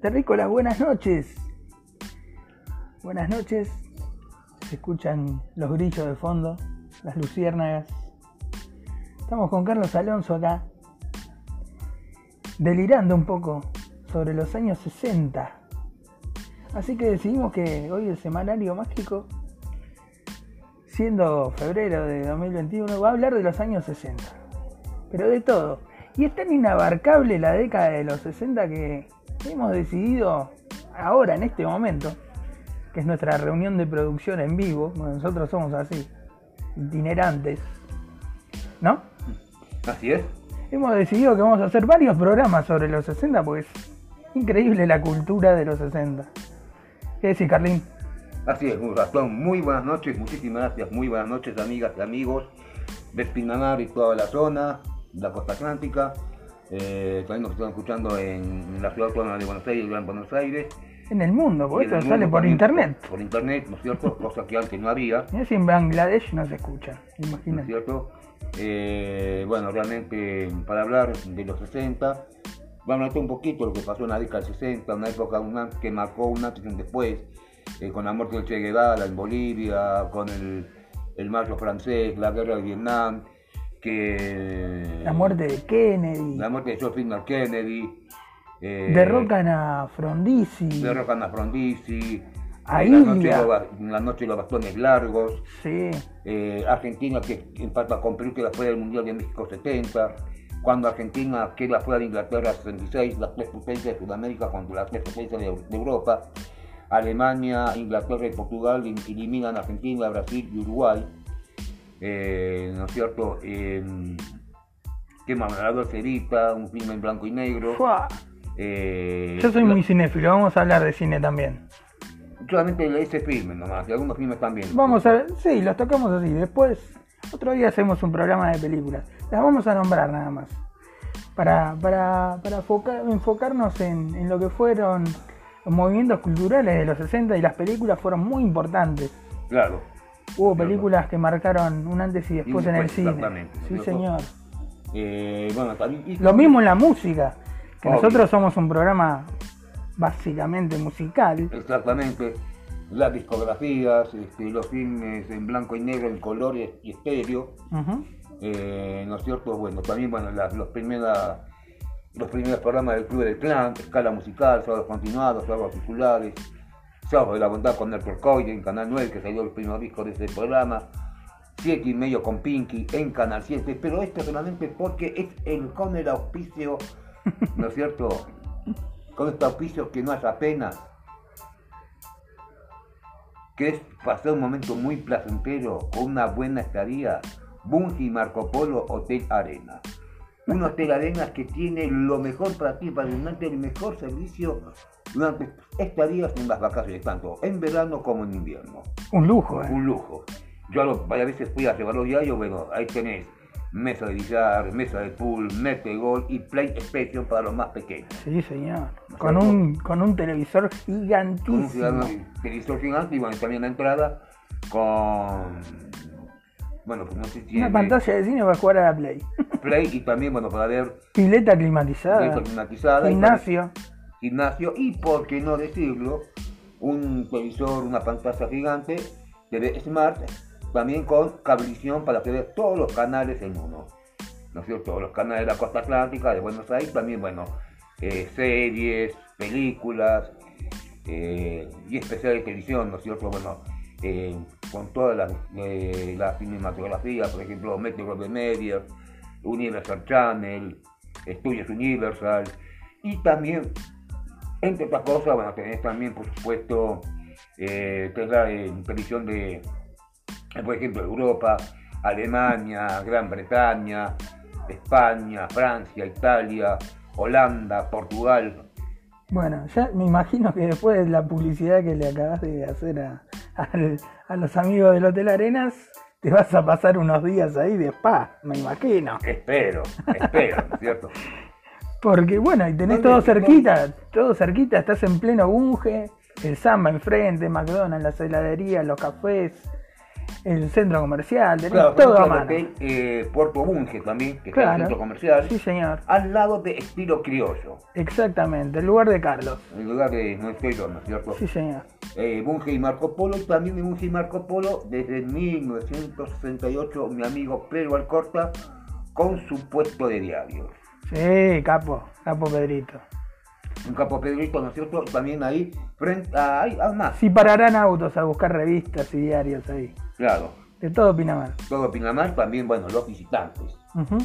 Terrícolas, buenas noches. Buenas noches. Se escuchan los grillos de fondo, las luciérnagas. Estamos con Carlos Alonso acá, delirando un poco sobre los años 60. Así que decidimos que hoy el semanario mágico, siendo febrero de 2021, va a hablar de los años 60. Pero de todo. Y es tan inabarcable la década de los 60 que hemos decidido ahora, en este momento, que es nuestra reunión de producción en vivo, nosotros somos así, itinerantes, ¿no? Así es. Hemos decidido que vamos a hacer varios programas sobre los 60 porque es increíble la cultura de los 60. ¿Qué decís, Carlín? Así es, razón. Muy buenas noches, muchísimas gracias. Muy buenas noches, amigas y amigos de Espinamar y toda la zona, la costa atlántica. Eh, también nos están escuchando en la ciudad autónoma de Buenos Aires, Gran Buenos Aires. En el mundo, porque esto sale por internet. Por internet, ¿no es cierto? Cosa que antes no había, si en Bangladesh no se escucha, ¿no es imagínate. cierto? Eh, bueno, realmente para hablar de los 60, vamos a hablar un poquito de lo que pasó en la década del 60, una época una- que marcó un antes y un después, eh, con la muerte del Che Guevara en Bolivia, con el, el marcho francés, la guerra de Vietnam, que... La muerte de Kennedy, La muerte de George F. Kennedy. eh, derrocan a Frondizi, derrocan a Frondizi. A eh, la, noche los la noche de los bastones largos. sí, eh, Argentina que empata con Perú queda fuera del Mundial de México 70. Cuando Argentina queda fuera de Inglaterra 66, las tres potencias de Sudamérica contra las tres potencias de, de Europa. Alemania, Inglaterra y Portugal in- eliminan a Argentina, Brasil y Uruguay. Eh, ¿No es cierto? Eh, queman a la Dolcerita, un filme en blanco y negro. Eh, Yo soy la- muy cinéfilo, vamos a hablar de cine también. Solamente ese filme nomás, y algunos filmes también. Vamos a ver, sí, los tocamos así. Después, otro día hacemos un programa de películas. Las vamos a nombrar nada más. Para, para, para foca- enfocarnos en, en lo que fueron los movimientos culturales de los 60 y las películas fueron muy importantes. Claro. Hubo películas que marcaron un antes y después en el cine. exactamente, Sí, señor. Eh, bueno, también- Lo mismo en la música, que Obvio. nosotros somos un programa básicamente musical. Exactamente. Las discografías, este, los filmes en blanco y negro, en colores y estéreo. Eh, ¿No es cierto? Bueno, también bueno, las- los, los primeros programas del Club del Clan, escala musical, sábados continuados, sábados titulares, sábados de la bondad con Néstor Coy en Canal 9, que salió el primer disco de ese programa. Siete y medio con Pinky en Canal 7, pero esto solamente porque es el con el auspicio, ¿no es cierto? Con este auspicio que no hace pena, que es pasar un momento muy placentero con una buena estadía, Bungie Marco Polo Hotel Arena. Un hotel arena que tiene lo mejor para ti, para brindarte el mejor servicio durante estadías en las vacaciones, tanto en verano como en invierno Un lujo, ¿eh? un lujo. Yo a varias veces fui a llevarlo diario, bueno, ahí tenés mesa de billar, mesa de pool, mete gol y PlayStation para los más pequeños. Sí, señor. Con un, con un televisor Con un gigantísimo. televisor gigante y bueno, también la entrada con, bueno, pues no sé si Una pantalla de cine para jugar a la Play. Play y también, bueno, para ver Pileta climatizada. mesa climatizada, y Gimnasio. para- gimnasio y, por qué no decirlo, un televisor, una pantalla gigante, TV Smart, también con cablevisión para que veas todos los canales en uno. ¿No es cierto? Los canales de la costa atlántica, de Buenos Aires, también, bueno, eh, series, películas eh, y especiales de televisión, ¿no es cierto? Bueno, eh, con toda la, eh, la cinematografía, por ejemplo, Metro Goldwyn Media, Universal Channel, Estudios Universal, y también, entre otras cosas, bueno, tenés también, por supuesto, eh, la eh, televisión de, eh, por ejemplo, Europa, Alemania, Gran Bretaña, España, Francia, Italia, Holanda, Portugal. Bueno, ya me imagino que después de la publicidad que le acabas de hacer a, a los amigos del Hotel Arenas, te vas a pasar unos días ahí de spa, me imagino. Espero, espero, ¿no es cierto? Porque bueno, y tenés ¿Dónde- todo cerquita, todo cerquita, estás en pleno Bunge, el Samba enfrente, McDonald's, las heladerías, los cafés, el centro comercial, tenés Claro, todo a el mano. hotel eh, Puerto Bunge también, que está en el centro comercial, Sí, señor. al lado de Estilo Criollo, Exactamente, el lugar de Carlos. en lugar de no estoy yo, ¿no es cierto? Sí, señor. Eh, Bunge y Marco Polo, también de Bunge y Marco Polo, desde 1968, mi amigo Pedro Alcorta, con su puesto de diarios. Sí, capo, capo Pedrito. Un capo Pedrito, ¿no es cierto? También ahí, frente a, ahí, ah, más, Sí pararán autos a buscar revistas y diarios ahí. Claro. De todo Pinamar. Todo Pinamar, también, bueno, los visitantes. Ujú.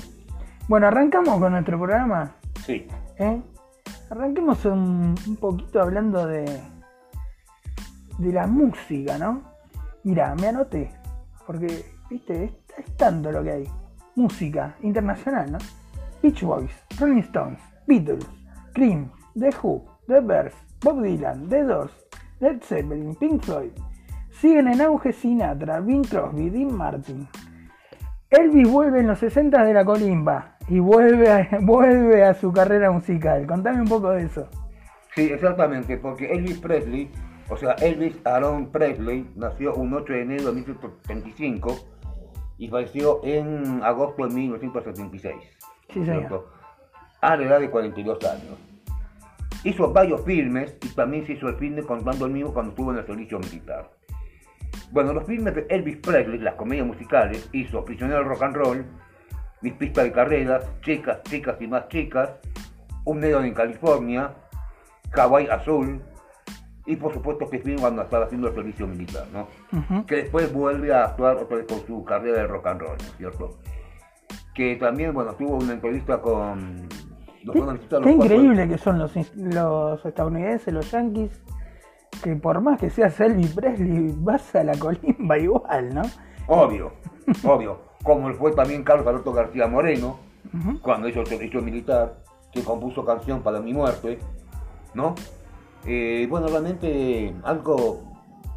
Bueno, arrancamos con nuestro programa. Sí. ¿eh? Arranquemos un, un poquito hablando de, de la música, ¿no? Mira, me anoté, porque, viste, es, es tanto lo que hay. Música internacional, ¿no? Beach Boys, Rolling Stones, Beatles, Cream, The Who, The Bears, Bob Dylan, The Doors, Led Zeppelin, Pink Floyd. Siguen en auge Sinatra, Bing Crosby, Dean Martin. Elvis vuelve en los 60 de la colimba y vuelve a, vuelve a su carrera musical. Contame un poco de eso. Sí, exactamente, porque Elvis Presley, o sea, Elvis Aaron Presley, nació un 8 de enero de 1935 y falleció en agosto de 1976. Sí, ¿no es señor. A la edad de 42 años. Hizo varios filmes y también se hizo el filme contando el mismo cuando estuvo en el servicio militar. Bueno, los filmes de Elvis Presley, las comedias musicales, hizo Prisionero del Rock and Roll, Mis pistas de carreras, Chicas, Chicas y más chicas, Un negro en California, Hawaii Azul y por supuesto que film cuando estaba haciendo el servicio militar, ¿no? Que después vuelve a actuar otra vez con su carrera de rock and roll, ¿no es cierto? Que también, bueno, tuvo una entrevista con... Qué, increíble que son los, los estadounidenses, los yankees, que por más que seas Elvis Presley, vas a la colimba igual, ¿no? Obvio, obvio. Como fue también Carlos Alberto García Moreno, cuando hizo el servicio militar, que compuso canción para mi muerte, ¿no? Eh, bueno, realmente algo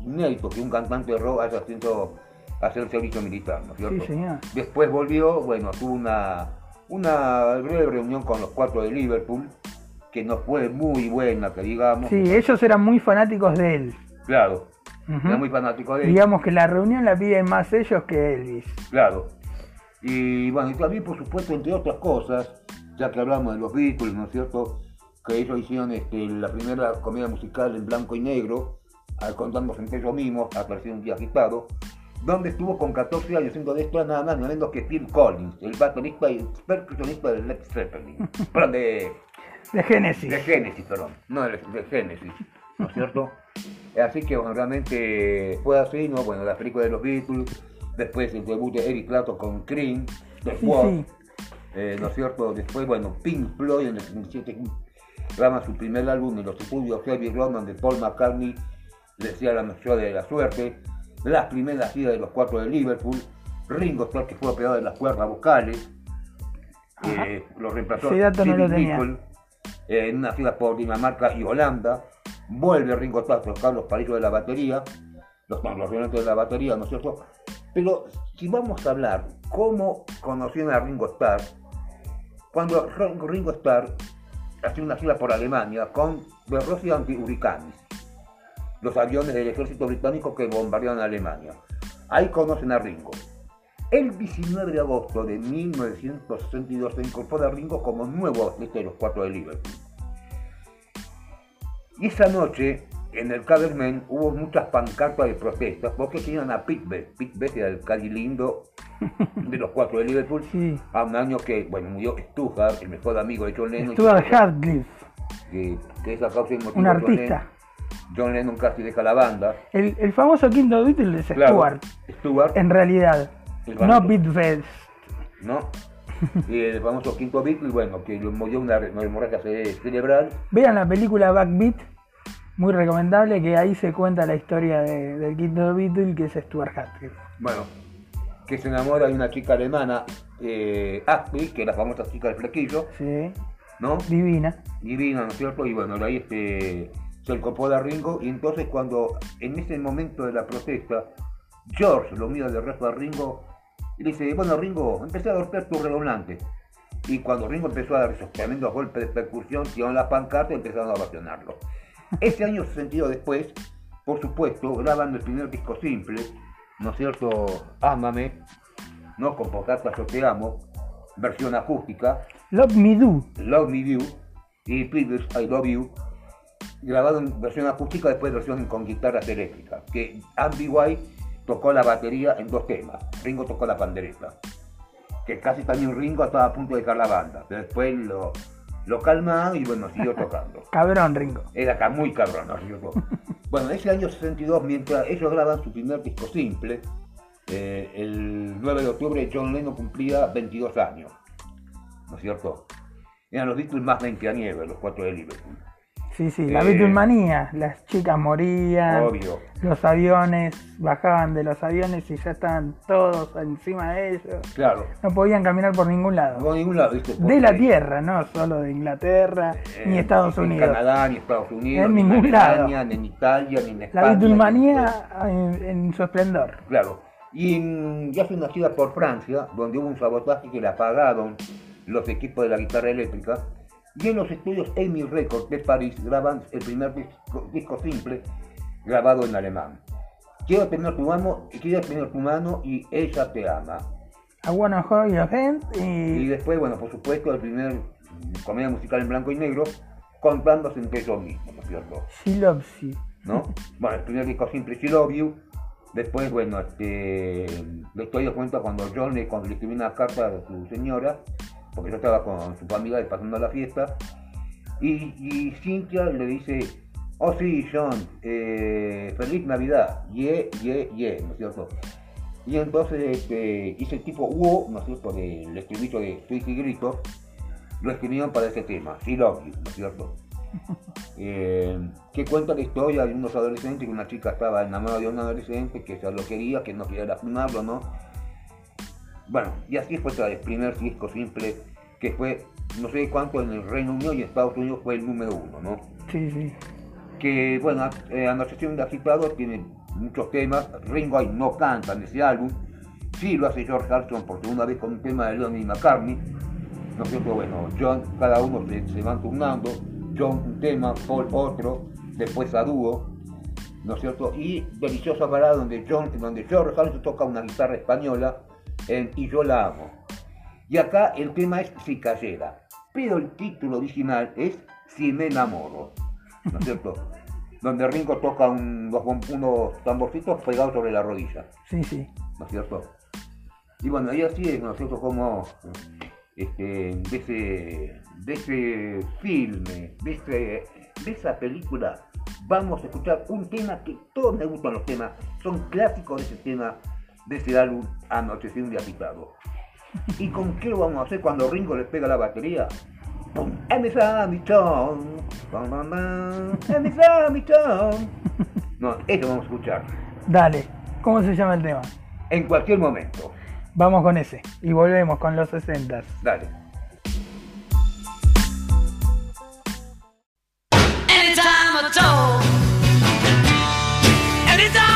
inédito que un cantante de rock haya haciendo hacer el servicio militar, ¿no es cierto? Sí, señor. Después volvió, bueno, tuvo una, una breve reunión con los cuatro de Liverpool, que no fue muy buena, que digamos. Sí, ellos eran muy fanáticos de él. Claro, Ujú. era muy fanático de él. Digamos que la reunión la piden más ellos que Elvis. Claro. Y bueno, y también por supuesto, entre otras cosas, ya que hablamos de los Beatles, ¿no es cierto? Que ellos hicieron este, la primera comedia musical en blanco y negro, al contarnos entre ellos mismos, apareció un día agitado, donde estuvo con 14 años siendo de esto nada más nada menos que Phil Collins, el baterista y percusionista de Led Zeppelin. Perdón, de, De Genesis. de Genesis, perdón, no de, de Genesis, ¿no es cierto? Así que bueno, realmente fue así, ¿no? Bueno, la película de los Beatles, después el debut de Eric Clapton con Cream, The Sí, sí. eh, ¿no es cierto? Después, bueno, Pink Floyd en el 77 graba su primer álbum en los estudios Heavy Road, donde Paul McCartney decía la mejor de la suerte, las primeras giras de los cuatro de Liverpool, Ringo Starr que fue operado de las cuerdas vocales, eh, lo reemplazó dato no en una gira por Dinamarca y Holanda, vuelve Ringo Starr a tocar los palillos de la batería, los, los de la batería, ¿no es cierto? Pero si vamos a hablar cómo conocieron a Ringo Starr, cuando Ringo Starr hacía una gira por Alemania con The Rossi Anti-Hurricanes, los aviones del ejército británico que bombardearon Alemania. Ahí conocen a Ringo. El 19 de agosto de 1962 se incorpora Ringo como nuevo atleta de los cuatro de Liverpool. Y esa noche, en el Cabernet hubo muchas pancartas de protestas porque tenían a. Pete Best era el cari lindo de los cuatro de Liverpool. Sí. A un año que, bueno, murió Stuart, el mejor amigo de John Lennon. Stuart Hadcliffe, Que, que esa causa y motivo un John artista. Lennon- John Lennon casi deja la banda. El, el famoso quinto Beatle es Claro, Stuart, Stuart, en realidad. El No famoso. Beat Fest. ¿no? Y el famoso quinto Beatle, bueno, que le murió una, hemorragia ce- cerebral. Vean la película Backbeat, muy recomendable, que ahí se cuenta la historia de- del quinto Beatle, que es Stuart Hadcliffe. Bueno, que se enamora de una chica alemana, eh, Aspi, que es la famosa chica del flequillo, Sí, ¿no? divina. Divina, ¿no es cierto? Y bueno, ahí este, se incorpora Ringo, y entonces cuando, en ese momento de la protesta, George lo mira de resto a Ringo y le dice, bueno Ringo, empecé a golpear tu redoblante. Y cuando Ringo empezó a dar esos tremendos golpes de percusión, tiraron la pancarta y empezaron a ovacionarlo. Ese año 62 después, por supuesto, graban el primer disco simple, ¿no es cierto? Ámame, ¿no? Con Potato Yo Te Amo, versión acústica, Love Me Do. Love Me Do y Previous I Love You, grabado en versión acústica, después versión con guitarras eléctricas, que Andy White tocó la batería en dos temas, Ringo tocó la pandereta, que casi también Ringo estaba a punto de dejar la banda, pero después lo, lo calmaron y bueno, siguió tocando. Cabrón, Ringo. Era acá muy cabrón, ¿no? Yo- Bueno, ese año 62, mientras ellos graban su primer disco simple, eh, el 9 de octubre John Lennon cumplía 22 años, ¿no es cierto? Eran los Beatles más veinteañeros, los cuatro de Liverpool. Sí, sí, la Eh, Beatlemanía. Las chicas morían, Obvio. los aviones bajaban de los aviones y ya estaban todos encima de ellos. Claro. No podían caminar por ningún lado. por ningún lado, ¿viste? De la tierra, no solo de Inglaterra eh, ni Estados ni Unidos. En Canadá, ni Estados Unidos, En ni ningún Alemania, lado. ni en Italia, ni en España. La ni en- Beatlemanía en, en su esplendor. Claro. Y ya hace una gira por Francia, donde hubo un sabotaje que le apagaron los equipos de la guitarra eléctrica. Y en los estudios Amy Records de París graban el primer disco, disco simple grabado en alemán. Quiero tener tu mano, quiero tener tu mano y ella te ama. I wanna hold your hand Y y después, bueno, por supuesto, el primer comedia musical en blanco y negro, contándose entre ellos mismos, ¿no es cierto? She Loves You. ¿no? Bueno, el primer disco simple She Love You. Después, bueno, este, la historia cuenta cuando John le, cuando le escribió una carta a su señora, porque yo estaba con su familia pasando la fiesta, y, y Cynthia le dice, oh sí, John, eh, feliz Navidad, yeah, yeah, yeah, ¿no es cierto? Y entonces este, ese tipo hubo, ¿no es cierto?, del estribillo de Twist y Gritos, lo escribieron para ese tema, She Love You, ¿no es cierto? eh, que cuenta la historia de unos adolescentes, que una chica estaba enamorada de un adolescente, que se lo quería, que no quería lastimarlo, ¿no? Bueno, y así fue el primer disco simple, que fue, no sé cuánto en el Reino Unido y en Estados Unidos fue el número uno, ¿no? Sí, sí. Que, bueno, eh, Anotación de Agitado tiene muchos temas, Ringo ahí no canta en ese álbum, sí lo hace George Harrison por segunda vez con un tema de Lennon y McCartney, ¿no es cierto? Bueno, John, cada uno se, se van turnando, John un tema, Paul otro, después a dúo, ¿no es cierto? Y Deliciosa Parada donde, John, donde George Harrison toca una guitarra española en Y yo la amo. Y acá el tema es Si cayera, pero el título original es Si me enamoro, ¿no es cierto? donde Ringo toca un- unos, tamborcitos pegados sobre la rodilla. Sí, sí. ¿no es cierto? Y bueno, y así es, ¿no es cierto? Como este, de, ese, de ese filme, de, ese- de esa película, vamos a escuchar un tema que todos me gustan los temas, son clásicos de ese tema, de ese álbum Anocheciendo de Agitado. ¿Y con qué lo vamos a hacer cuando Ringo le pega la batería? ¡Pum! ¡Empieza mi chon! ¡Pam, pam, pam! ¡Empieza mi chon! No, eso vamos a escuchar Dale. ¿Cómo se llama el tema? en cualquier momento. Vamos con ese. Y volvemos con los 60. Dale. Anytime at all. Anytime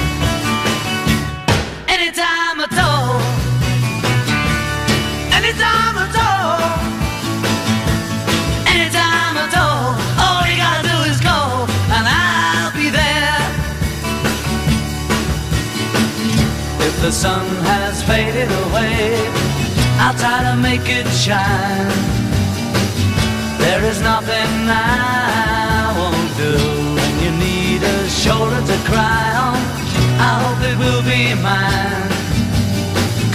The sun has faded away, I'll try to make it shine. There is nothing I won't do. When you need a shoulder to cry on, I hope it will be mine.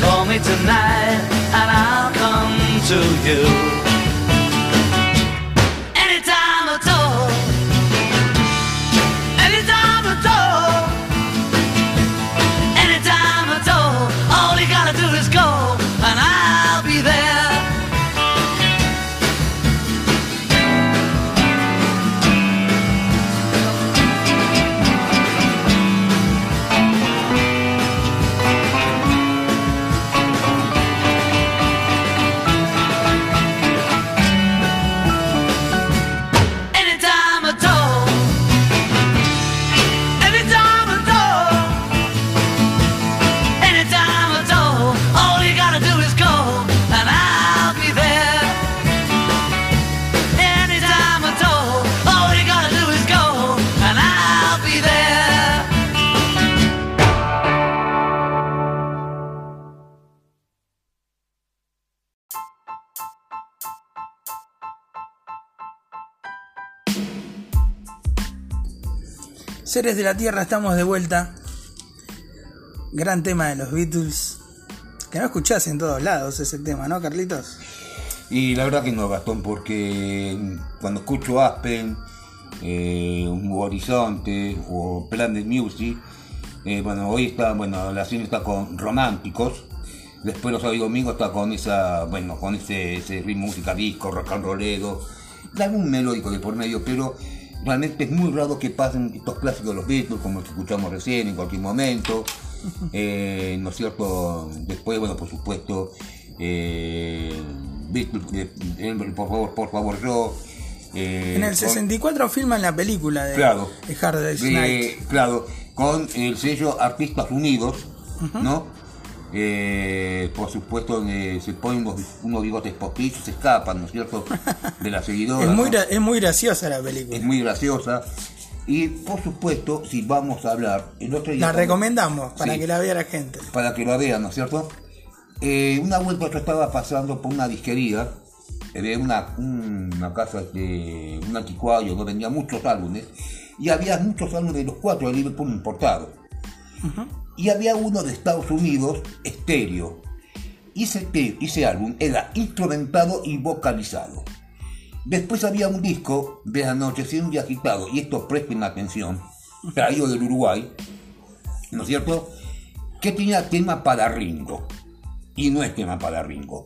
Call me tonight, and I'll come to you. Seres de la Tierra, estamos de vuelta. Gran tema de los Beatles. Que no escuchás en todos lados ese tema, ¿no, Carlitos? Y la verdad que no, Gastón, porque cuando escucho Aspen, eh, Horizonte o Plan de Music, eh, bueno, hoy está, bueno, la cine está con románticos, después los sábados y domingos está con esa, bueno, con ese, ese ritmo música disco, rock and rollero, algún melódico de por medio, pero realmente es muy raro que pasen estos clásicos de los Beatles, como los que escuchamos recién, en cualquier momento, eh, ¿no es cierto? Después, bueno, por supuesto, eh, Beatles, eh, por favor, por favor, yo. En el con- 64 filman la película de, Claro. de Hard Day's Night. claro, con el sello Artistas Unidos, ¿no? Eh, por supuesto, eh, se ponen unos, unos bigotes postizos, se escapan, ¿no es cierto? De la seguidora. Es muy, es muy graciosa la película. es muy graciosa. Y por supuesto, si vamos a hablar, el otro día. La recomendamos para Sí. que la vea la gente. Para que lo vean, ¿no es cierto? Eh, una vuelta yo estaba pasando por una disquería, eh, de una, una casa de un anticuario, donde vendía muchos álbumes, y había muchos álbumes de los cuatro de Liverpool importados. Y había uno de Estados Unidos, estéreo. Y ese, ese álbum era instrumentado y vocalizado. Después había un disco de Anocheciendo y Agitado, y esto presten atención, traído del Uruguay, ¿no es cierto? Que tenía tema para Ringo. Y no es tema para Ringo.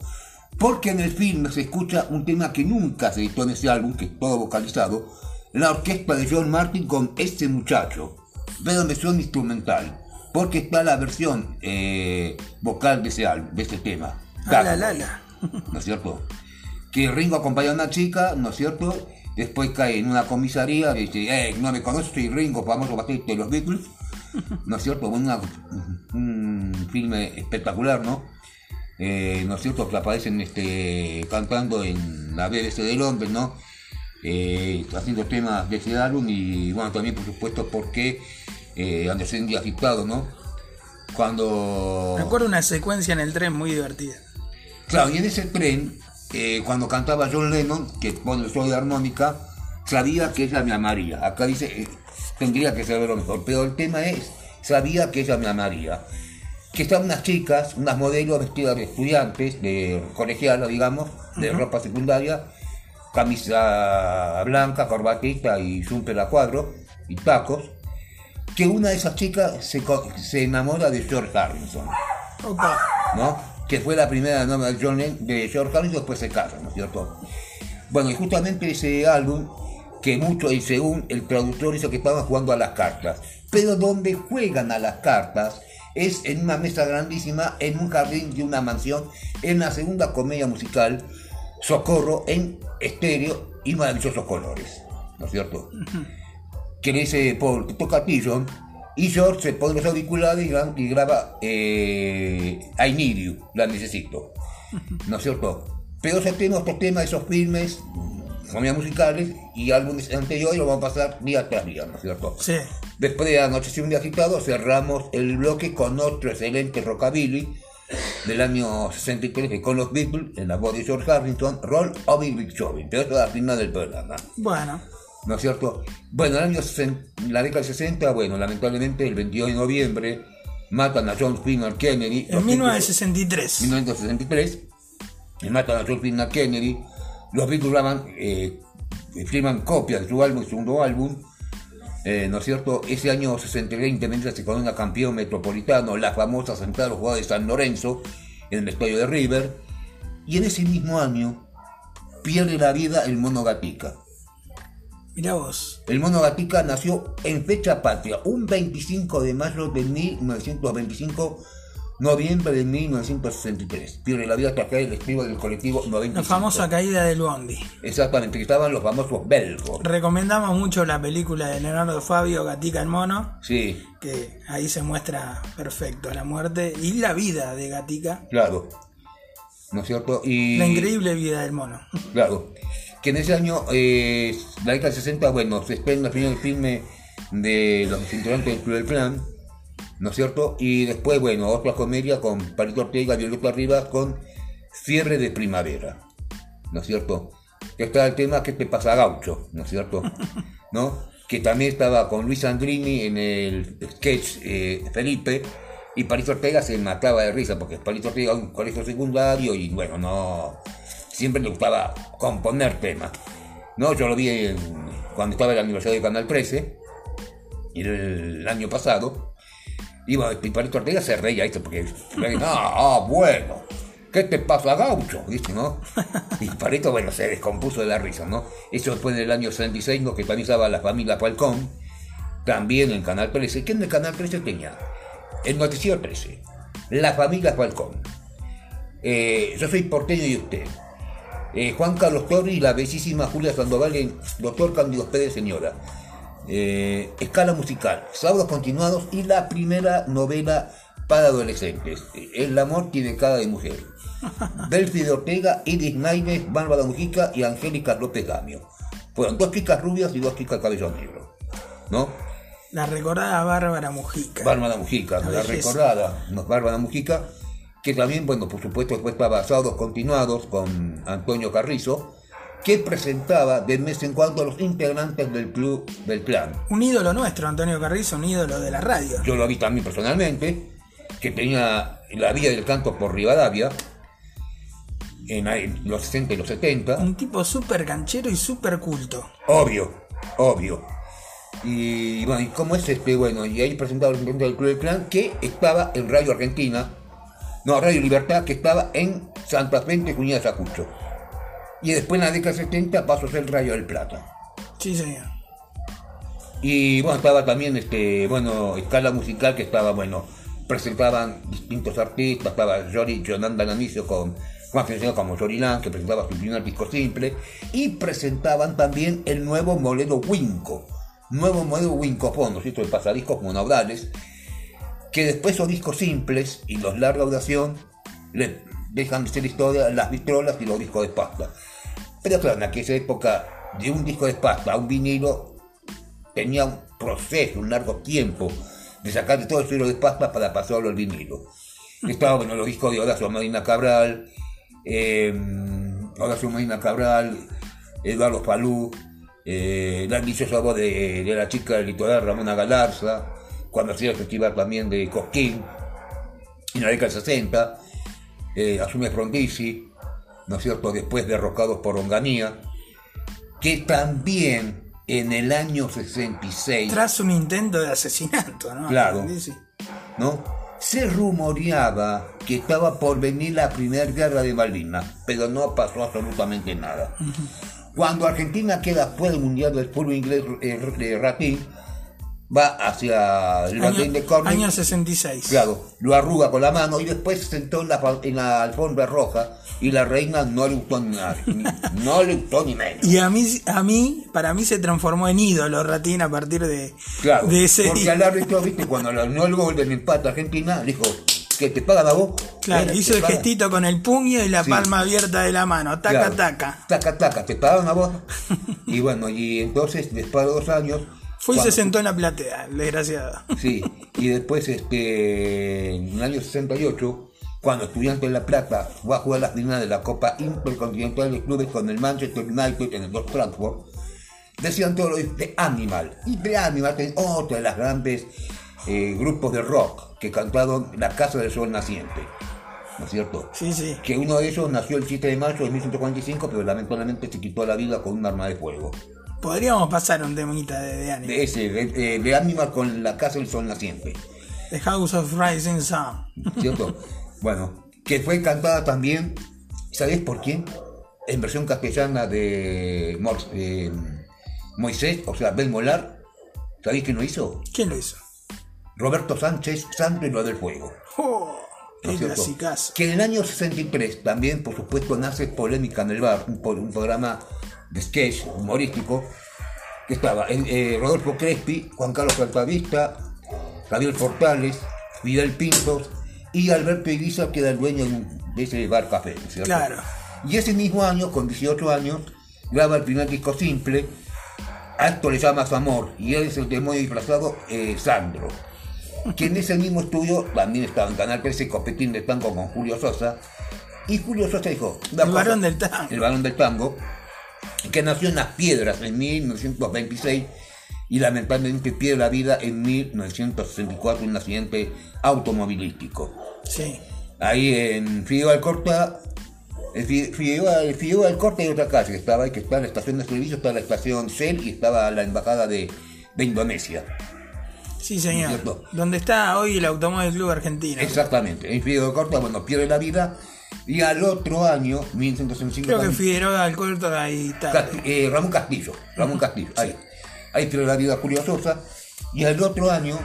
Porque en el film se escucha un tema que nunca se editó en ese álbum, que es todo vocalizado, la orquesta de John Martin con este muchacho, de la versión instrumental. Porque está la versión eh, vocal de ese de ese tema. Ah, la, la, la. ¿no es cierto? Que Ringo acompaña a una chica, ¿no es cierto? Después cae en una comisaría, dice, eh, no me conoces, soy Ringo, famoso bajista de los Beatles, ¿no es cierto? Una- un filme espectacular, ¿no? Eh, ¿No es cierto? Que aparecen este, cantando en la BBC de Londres, ¿no? Eh, haciendo temas de ese álbum y bueno, también por supuesto porque eh, Andersen y agitado, ¿no? Cuando... Me acuerdo una secuencia en el tren muy divertida. Claro, y en ese tren, eh, cuando cantaba John Lennon, que pone el solo de armónica, sabía que ella me amaría. Acá dice, eh, tendría que saberlo mejor, pero el tema es, sabía que ella me amaría. Que estaban unas chicas, unas modelos vestidas de estudiantes, de colegiala, digamos, de ropa secundaria, camisa blanca, corbatita y jumper a cuadro, y tacos, que una de esas chicas se, enamora de George Harrison. Opa. ¿no? Que fue la primera novia de, John de George Harrison, después se casan, ¿no es cierto? Bueno, y justamente ese álbum, que mucho, y según el traductor hizo que estaban jugando a las cartas, pero donde juegan a las cartas es en una mesa grandísima, en un jardín de una mansión, en la segunda comedia musical, Socorro, en estéreo y maravillosos colores, ¿no es cierto? Dice Paul que toca Pigeon y George se pone los auriculares y, gra- y graba eh, I Need You, la necesito. ¿No es cierto? Pero tema, otros temas, esos filmes, comedias musicales y álbumes anteriores lo vamos a pasar día tras día, ¿no es cierto? Sí. Después de Anoche un día agitado, cerramos el bloque con otro excelente rockabilly del año 63 que con los Beatles, en la voz de George Harrison, Roll of Rick Jovin, pero eso es al final del programa. Bueno. ¿No es cierto? Bueno, en el año 60 la década del 60, bueno, lamentablemente el 22 de noviembre matan a John F. Kennedy. En 1963. 1963, y matan a John F. Kennedy. Los Beatles graban, eh, firman copias de su álbum, segundo álbum. eh, ¿No es cierto? Ese año 63, Independiente se corona campeón metropolitano, la famosa los jugadores de San Lorenzo, en el estadio de River. Y en ese mismo año pierde la vida el mono Gatica. Mirá vos. El mono Gatica nació en fecha patria, un 25 de mayo de 1925, noviembre de 1963. Pierde la vida tras caer el estribo del colectivo 95. La famosa caída del Bondi. Exactamente, que estaban los famosos belgos. Recomendamos mucho la película de Leonardo Fabio, Gatica el Mono, Sí, que ahí se muestra perfecto la muerte y la vida de Gatica. claro. ¿No es cierto? Y, La increíble vida del mono. Claro. Que en ese año, eh, la década del 60, bueno, se estrena el primer filme de los integrantes del Club del Plan, ¿no es cierto? Y después, bueno, otra comedia con Palito Ortega y Violeta Rivas con Fiebre de Primavera, ¿no es cierto? Que está el tema que te pasa gaucho, ¿no es cierto? ¿No? que también estaba con Luis Andrini en el sketch eh, Felipe, y Palito Ortega se mataba de risa, porque Palito Ortega un colegio secundario y bueno, no. Siempre le gustaba componer temas. No, yo lo vi en- cuando estaba en el aniversario de Canal 13, y el año pasado. Y bueno, y Palito Ortega se reía, ¿viste? Porque, no, ah, bueno, ¿qué te pasa, gaucho? ¿Viste, no? Y Palito, bueno, se descompuso de la risa, ¿no? Eso fue en el año 66, ¿no? Que también estaba la familia Falcón, también en Canal 13. ¿Qué en el Canal 13 tenía? El Noticiero 13, la familia Falcón. Eh, yo soy porteño y usted. Eh, Juan Carlos Torri y la bellísima Julia Sandoval en Doctor Cándido Pérez, señora. Eh, escala musical, sábados continuados y la primera novela para adolescentes. Eh, El amor tiene cara de mujer. Delphi de Ortega, Iris Naives, Bárbara Mujica y Angélica López Gamio. Fueron dos chicas rubias y dos chicas cabello negro. ¿No? La recordada Bárbara Mujica. Bárbara Mujica, La la recordada Bárbara Mujica, que también, bueno, por supuesto, después estaba Sábados Continuados con Antonio Carrizo, que presentaba de vez en cuando a los integrantes del club del clan. Un ídolo nuestro, Antonio Carrizo, un ídolo de la radio. Yo lo vi también personalmente, que tenía la vía del canto por Rivadavia, en los 60 y los 70. Un tipo súper canchero y súper culto. Obvio, obvio. Y bueno, ¿y cómo es este? Bueno, y ahí presentaba el del Club del Clan que estaba en Radio Argentina, no, Radio Libertad, que estaba en Santa Fe, de Junín de Sacucho. Y después en la década 70 pasó a ser Radio del Plata. Sí, señor. Y bueno, estaba también, este, bueno, escala musical que estaba, bueno, presentaban distintos artistas, estaba Jory, Jonanda Nanicio con Juan Feliciano como Jory Lan, que presentaba su primer disco simple, y presentaban también el nuevo modelo Winco, nuevo modelo Wincofón, ¿no es cierto?, de pasadiscos monobrales, que después son discos simples y los larga duración le dejan de ser historia las vitrolas y los discos de pasta. Pero claro, en aquella época, de un disco de pasta a un vinilo, tenía un proceso, un largo tiempo de sacar de todo el suelo de pasta para pasarlo al vinilo. Estaba, bueno, los discos de Horacio Marina Cabral, eh, Horacio Marina Cabral, Eduardo Falú, eh, la ambiciosa voz de, de la chica del litoral Ramona Galarza, cuando hacía el festival también de Cosquín, en la década del 60, eh, asume Frondizi, ¿no es cierto?, después derrocados por Onganía, que también en el año 66, Tras un intento de asesinato, ¿no? Claro. ¿no? Se rumoreaba que estaba por venir la primera guerra de Malvinas, pero no pasó absolutamente nada. Cuando Argentina queda fuera del Mundial del Fútbol Inglés eh, de Ratín, va hacia el Jardín de Año, Corning, año 66. Claro, lo arruga con la mano y después se sentó en la, en la alfombra roja y la reina no le gustó ni nada, no le gustó ni menos. Y a mí, a mí, para mí se transformó en ídolo Ratín a partir de, Claro, de ese porque día. al árbitro, viste, cuando le anuló el gol del empate a Argentina, dijo, que te pagan a vos. Claro, hizo el pagan. gestito con el puño y la Sí. palma abierta de la mano. Taca, Claro. taca. Taca, taca, te pagaron a vos. y bueno, y entonces, después de dos años... Fue y se sentó en la platea, el desgraciado. Sí, y después, este, en el año 68, cuando Estudiantes de La Plata fue a jugar la final de la Copa Intercontinental de Clubes con el Manchester United en el Transport, decían todo lo de The Animal. Y The Animal es otra de las grandes eh, grupos de rock que cantaron La Casa del Sol Naciente. ¿No es cierto? Sí, sí. Que uno de ellos nació el 7 de mayo de 1945, pero lamentablemente se quitó la vida con un arma de fuego. Podríamos pasar un temita de, de De anime. ese, de, de Animal con La Casa del Sol Naciente. The House of Rising Sun. ¿cierto? bueno, que fue cantada también, ¿sabés por quién? En versión castellana de Mor- eh, Moisés, o sea, Ben Molar. ¿Sabéis quién lo hizo? ¿Quién lo hizo? Roberto Sánchez, Santo y lo del Fuego. Oh, ¿no es. Que en el año 63 también, por supuesto, nace Polémica en el Bar, un, un programa de sketch humorístico, que estaba eh, Rodolfo Crespi, Juan Carlos Altavista, Javier Fortales, Fidel Pintos y Alberto Ibiza, que era el dueño de, ese bar café. Claro. Y ese mismo año, con 18 años, graba el primer disco simple, a esto le llamas amor, y él es el demonio disfrazado eh, Sandro que en ese mismo estudio también estaba en Canal 13 Copetín de Tango con Julio Sosa. Y Julio Sosa dijo: "Una El varón del tango". El varón del tango, que nació en Las Piedras en 1926, y lamentablemente pierde la vida en 1964 en un accidente automovilístico. Sí. Ahí en Figueroa Alcorta, en Fi- Figueroa, en Figueroa Alcorta hay otra calle que estaba ahí, que está la estación de servicio, está la estación CEL y estaba la embajada de, de Indonesia. Sí, señor. ¿Cierto? Donde está hoy el Automóvil Club Argentino. Exactamente, en Figueroa Alcorta, bueno, pierde la vida y al otro año, 1965, Creo que Figueroa Alcorta ahí está. Eh, Ramón Castillo, Ramón Castillo, ahí. Ahí pierde la vida Julio Sosa. Y al otro año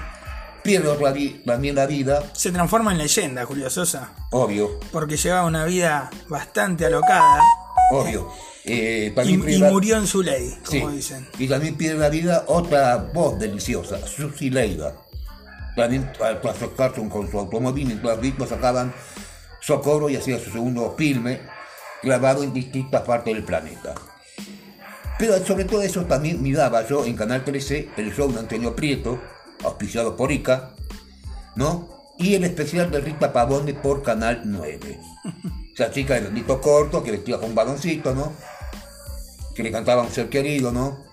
pierde otra vi- también la vida, Se transforma en leyenda, Julio Sosa. obvio, Porque llevaba una vida bastante alocada. obvio. Eh, Y, también y pierde la- murió en su ley, como Sí. dicen. Y también pierde la vida otra voz deliciosa, Susi Leiva. También al acercarse con su automóvil mientras Víctor sacaban socorro y hacía su segundo filme grabado en distintas partes del planeta. Pero sobre todo eso también miraba yo en Canal 13 el show de Antonio Prieto, auspiciado por ICA, ¿no? Y el especial de Rita Pavone por Canal 9. Esa chica de bendito corto que vestía con un baloncito, ¿no? que le cantaba a un ser querido, ¿no?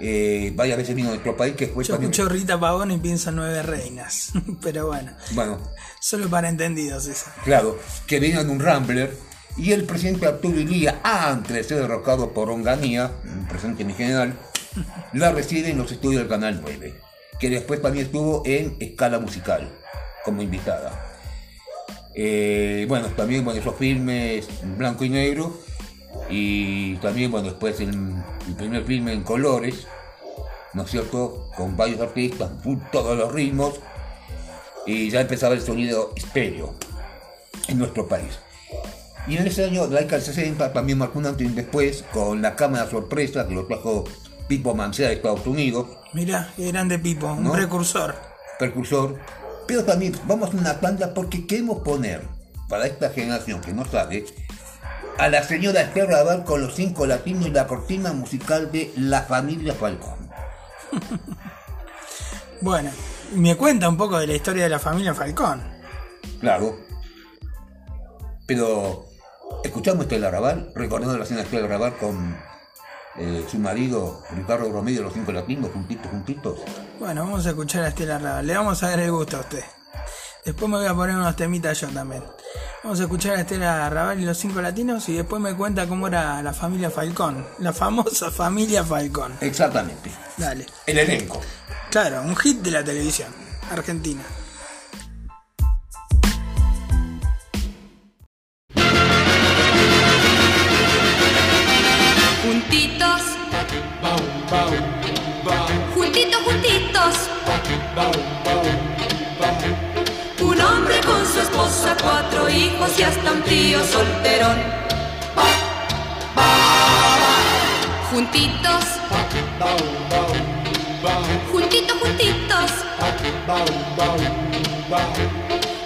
Eh, varias veces vino a nuestro país, que fue Yo también- escucho Rita Pavón y pienso en nueve reinas. Pero bueno, Bueno, solo para entendidos esa. claro, que vino en un Rambler, y el presidente Arturo Ilía, antes de ser derrocado por Onganía, un presidente mi general, la recibe en los estudios del Canal 9, que después también estuvo en Escala Musical, como invitada. Eh, bueno, también bueno, esos filmes blanco y negro, y también, bueno, después el, el primer filme en colores, ¿no es cierto? Con varios artistas, todos los ritmos, y ya empezaba el sonido estéreo en nuestro país. Y en ese año, la década del 60, también marcó un antes y un después con la cámara sorpresa que lo trajo Pipo Mancera de Estados Unidos, Mirá, qué grande Pipo, un ¿No? precursor. precursor. Pero también vamos a una tanda porque queremos poner para esta generación que no sabe a la señora Esther Raval con los cinco latinos y la cortina musical de La Familia Falcón. Bueno, me cuenta un poco de la historia de la familia Falcón. Claro. Pero escuchamos Estela Raval, recordando la escena de Estela Raval con eh, su marido Ricardo Romero, los cinco latinos, juntitos, juntitos. Bueno, vamos a escuchar a Estela Raval. Le vamos a dar el gusto a usted. Después me voy a poner unos temitas yo también. Vamos a escuchar a Estela Raval y los cinco latinos y después me cuenta cómo era la familia Falcón. La famosa familia Falcón. Exactamente. Dale. El elenco. Claro, un hit de la televisión argentina. Juntitos. Juntitos, juntitos. Cuatro hijos y hasta un tío solterón. Juntitos. Juntitos, juntitos.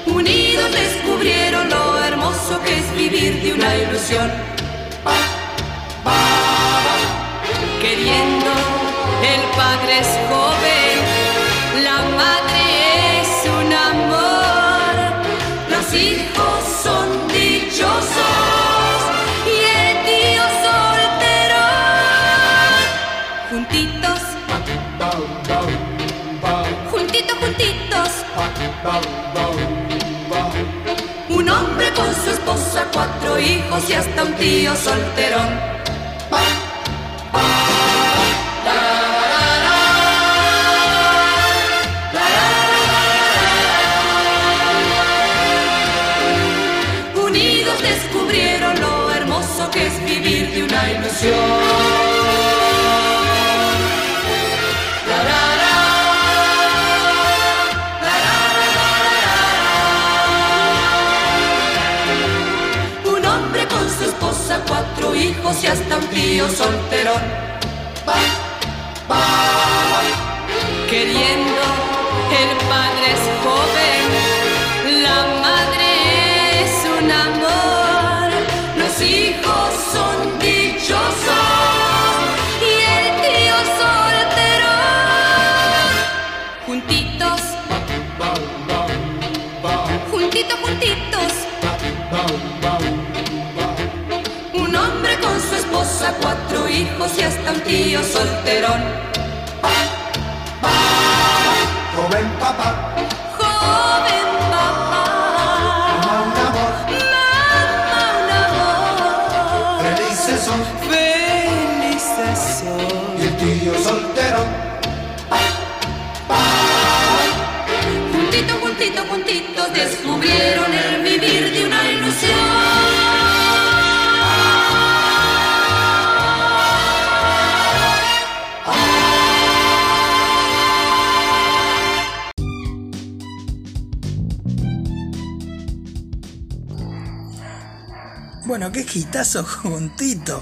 Unidos descubrieron lo hermoso que es vivir de una ilusión. Queriendo, el padre es joven, Un hombre con su esposa, cuatro hijos y hasta un tío solterón.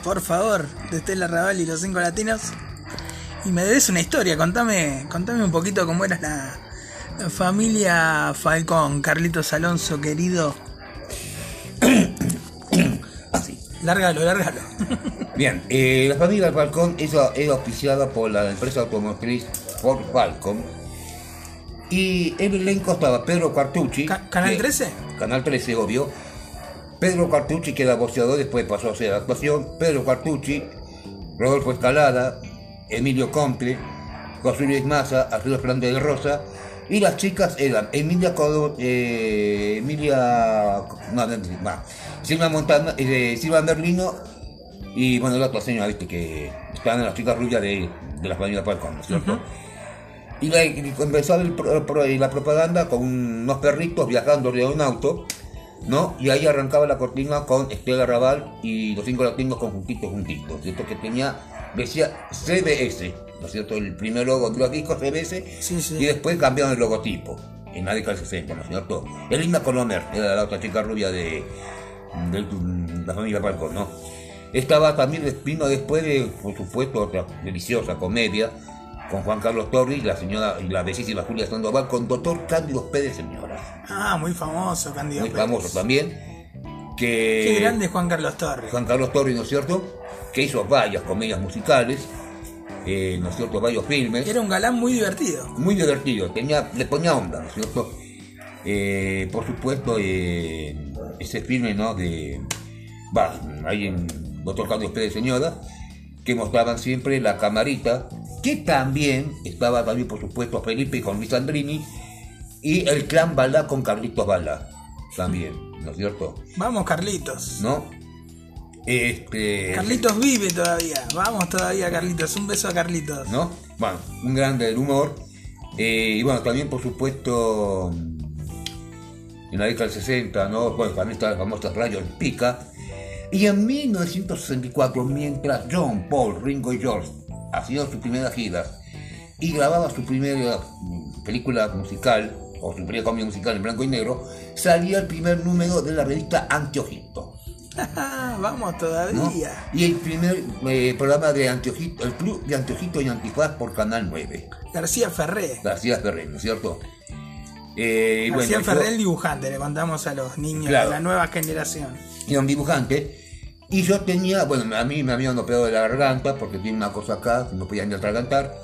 Por favor, de Estela Raval y los cinco latinos. Y me debes una historia, contame, contame un poquito cómo era la, la familia Falcón, Carlitos Alonso, querido. Así. Lárgalo, lárgalo. Bien, eh, la familia Falcón es, es auspiciada por la empresa automotriz Ford Falcon. Y en el elenco estaba Pedro Cartucci. Ca- ¿Canal que- 13? Canal 13, obvio. Pedro Cartucci, que era boxeador, después pasó a hacer actuación. Pedro Cartucci, Rodolfo Escalada, Emilio Comte, José Luis Maza, Alfredo Fernández de Rosa. Y las chicas eran Emilia Codo, eh, Emilia. No, no, no, Silvia Montana, eh, Merlino y bueno, la otra señora, viste, que estaban las chicas rubias de, de la familia Falcón, ¿no es cierto? Y, la, y el pro- la propaganda con unos perritos viajando de un auto, ¿no? Y ahí arrancaba la cortina con Estela Raval y los cinco latinos con juntitos, juntitos, ¿cierto? Que tenía, decía CBS, ¿no es cierto? El primer logo de los discos CBS, Sí, sí. y después cambiaron el logotipo, en la década del 60, ¿no es cierto? Elina Colomer era la otra chica rubia de, de la familia Falcón, ¿no? Estaba también, vino después de, por supuesto, otra deliciosa comedia con Juan Carlos Torres y la señora y la bellísima Julia Sandoval con Doctor Cándido Pérez, señora. Ah, muy famoso, Candido Muy Pérez. famoso también. Que Qué grande Juan Carlos Torres. Juan Carlos Torres, ¿no es cierto? Que hizo varias comedias musicales, eh, ¿no es cierto? Varios filmes. Era un galán muy divertido. Muy divertido, tenía, le ponía onda, ¿no es cierto? Eh, por supuesto, eh, ese filme, ¿no? De. Va, ahí en Doctor Carlos Pérez Señora, que mostraban siempre la camarita, que también estaba también, por supuesto, Felipe con Luis Andrini, y el clan Balá con Carlitos Balá, también, ¿no es cierto? Vamos, Carlitos. ¿No? Este. Carlitos vive todavía. Vamos todavía, Carlitos. Un beso a Carlitos. ¿no? Bueno, un grande del humor. Eh, y bueno, también por supuesto en la década del 60, ¿no? Bueno, también está la famosa Radio en Pica. Y en 1964, mientras John, Paul, Ringo y George hacían sus primeras giras y grababa su primera mm, película musical, o su primera comedia musical en blanco y negro, salía el primer número de la revista Antiojito. Vamos ¿no? todavía. Y el primer eh, programa de Antiojito, el club de Antiojito y Antifaz por Canal 9. García Ferré. García Ferrer, ¿no es cierto? Eh, y García bueno, yo- Ferré, el dibujante, le contamos a los niños Claro. de la nueva generación. era un dibujante. Y yo tenía, bueno, a mí me habían operado de la garganta porque tiene una cosa acá, no podía ni atragantar.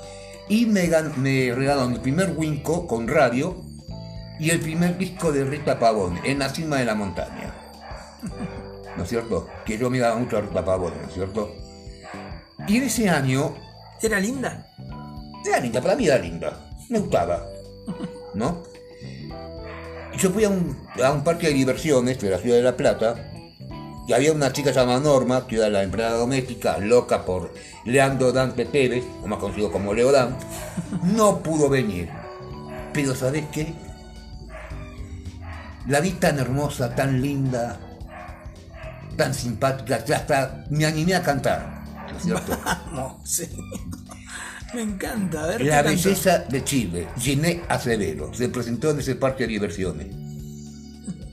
Y me, me regalaron el primer Winco con radio y el primer disco de Rita Pavón, En la cima de la montaña. ¿No es cierto? Que yo miraba mucho a Rita Pavón, ¿no es cierto? Y en ese año, ¿Era linda? era linda, para mí era linda, me gustaba, ¿no? Y yo fui a un, a un parque de diversiones de la ciudad de La Plata había una chica llamada Norma, que era la empleada doméstica, loca por Leandro Dante Tevez, o más conocido como Leodán, no pudo venir. Pero ¿sabes qué? La vi tan hermosa, tan linda, tan simpática, que hasta me animé a cantar, ¿no es cierto? Vamos, sí. Me encanta. A ver, La belleza de Chile, Giné Acevedo, se presentó en ese parque de diversiones.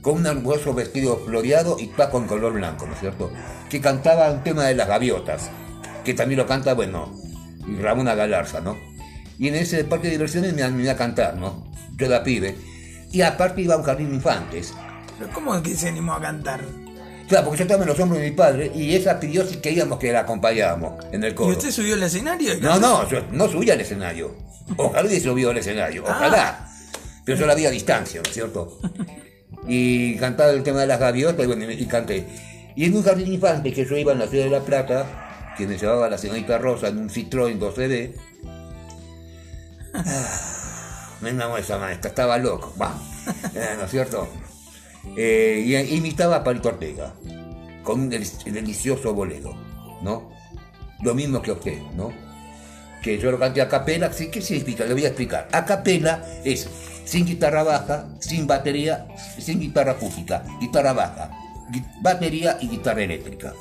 Con un hermoso vestido floreado y con color blanco, ¿no es cierto? Que cantaba un tema de las gaviotas, que también lo canta, bueno, Ramona Galarza, ¿no? Y en ese parque de diversiones me animé a cantar, ¿no? Yo la pibe. Y aparte iba a un jardín de infantes. Pero ¿Cómo que se animó a cantar? Claro, porque yo estaba en los hombros de mi padre y esa pidió si queríamos que la acompañábamos en el ¿Y coro. usted subió al escenario? y No, no, yo no subía al escenario. Ojalá hubiese subido al escenario, ojalá. Pero yo la vi a distancia, ¿no es cierto? Y cantaba el tema de las gaviotas y bueno, y canté. Y en un jardín infante que yo iba en la ciudad de La Plata, que me llevaba la señorita Rosa en un Citroën 2CD, ah, me enamoré de esa maestra, estaba loco, bah, eh, ¿no es cierto? Eh, y imitaba a Palito Ortega, con un del- delicioso bolero, ¿no? Lo mismo que usted, ¿no? Que yo lo canté a capela, ¿sí? ¿qué significa? Le voy a explicar. A capela es sin guitarra baja, sin batería, sin guitarra acústica, guitarra baja, batería y guitarra eléctrica.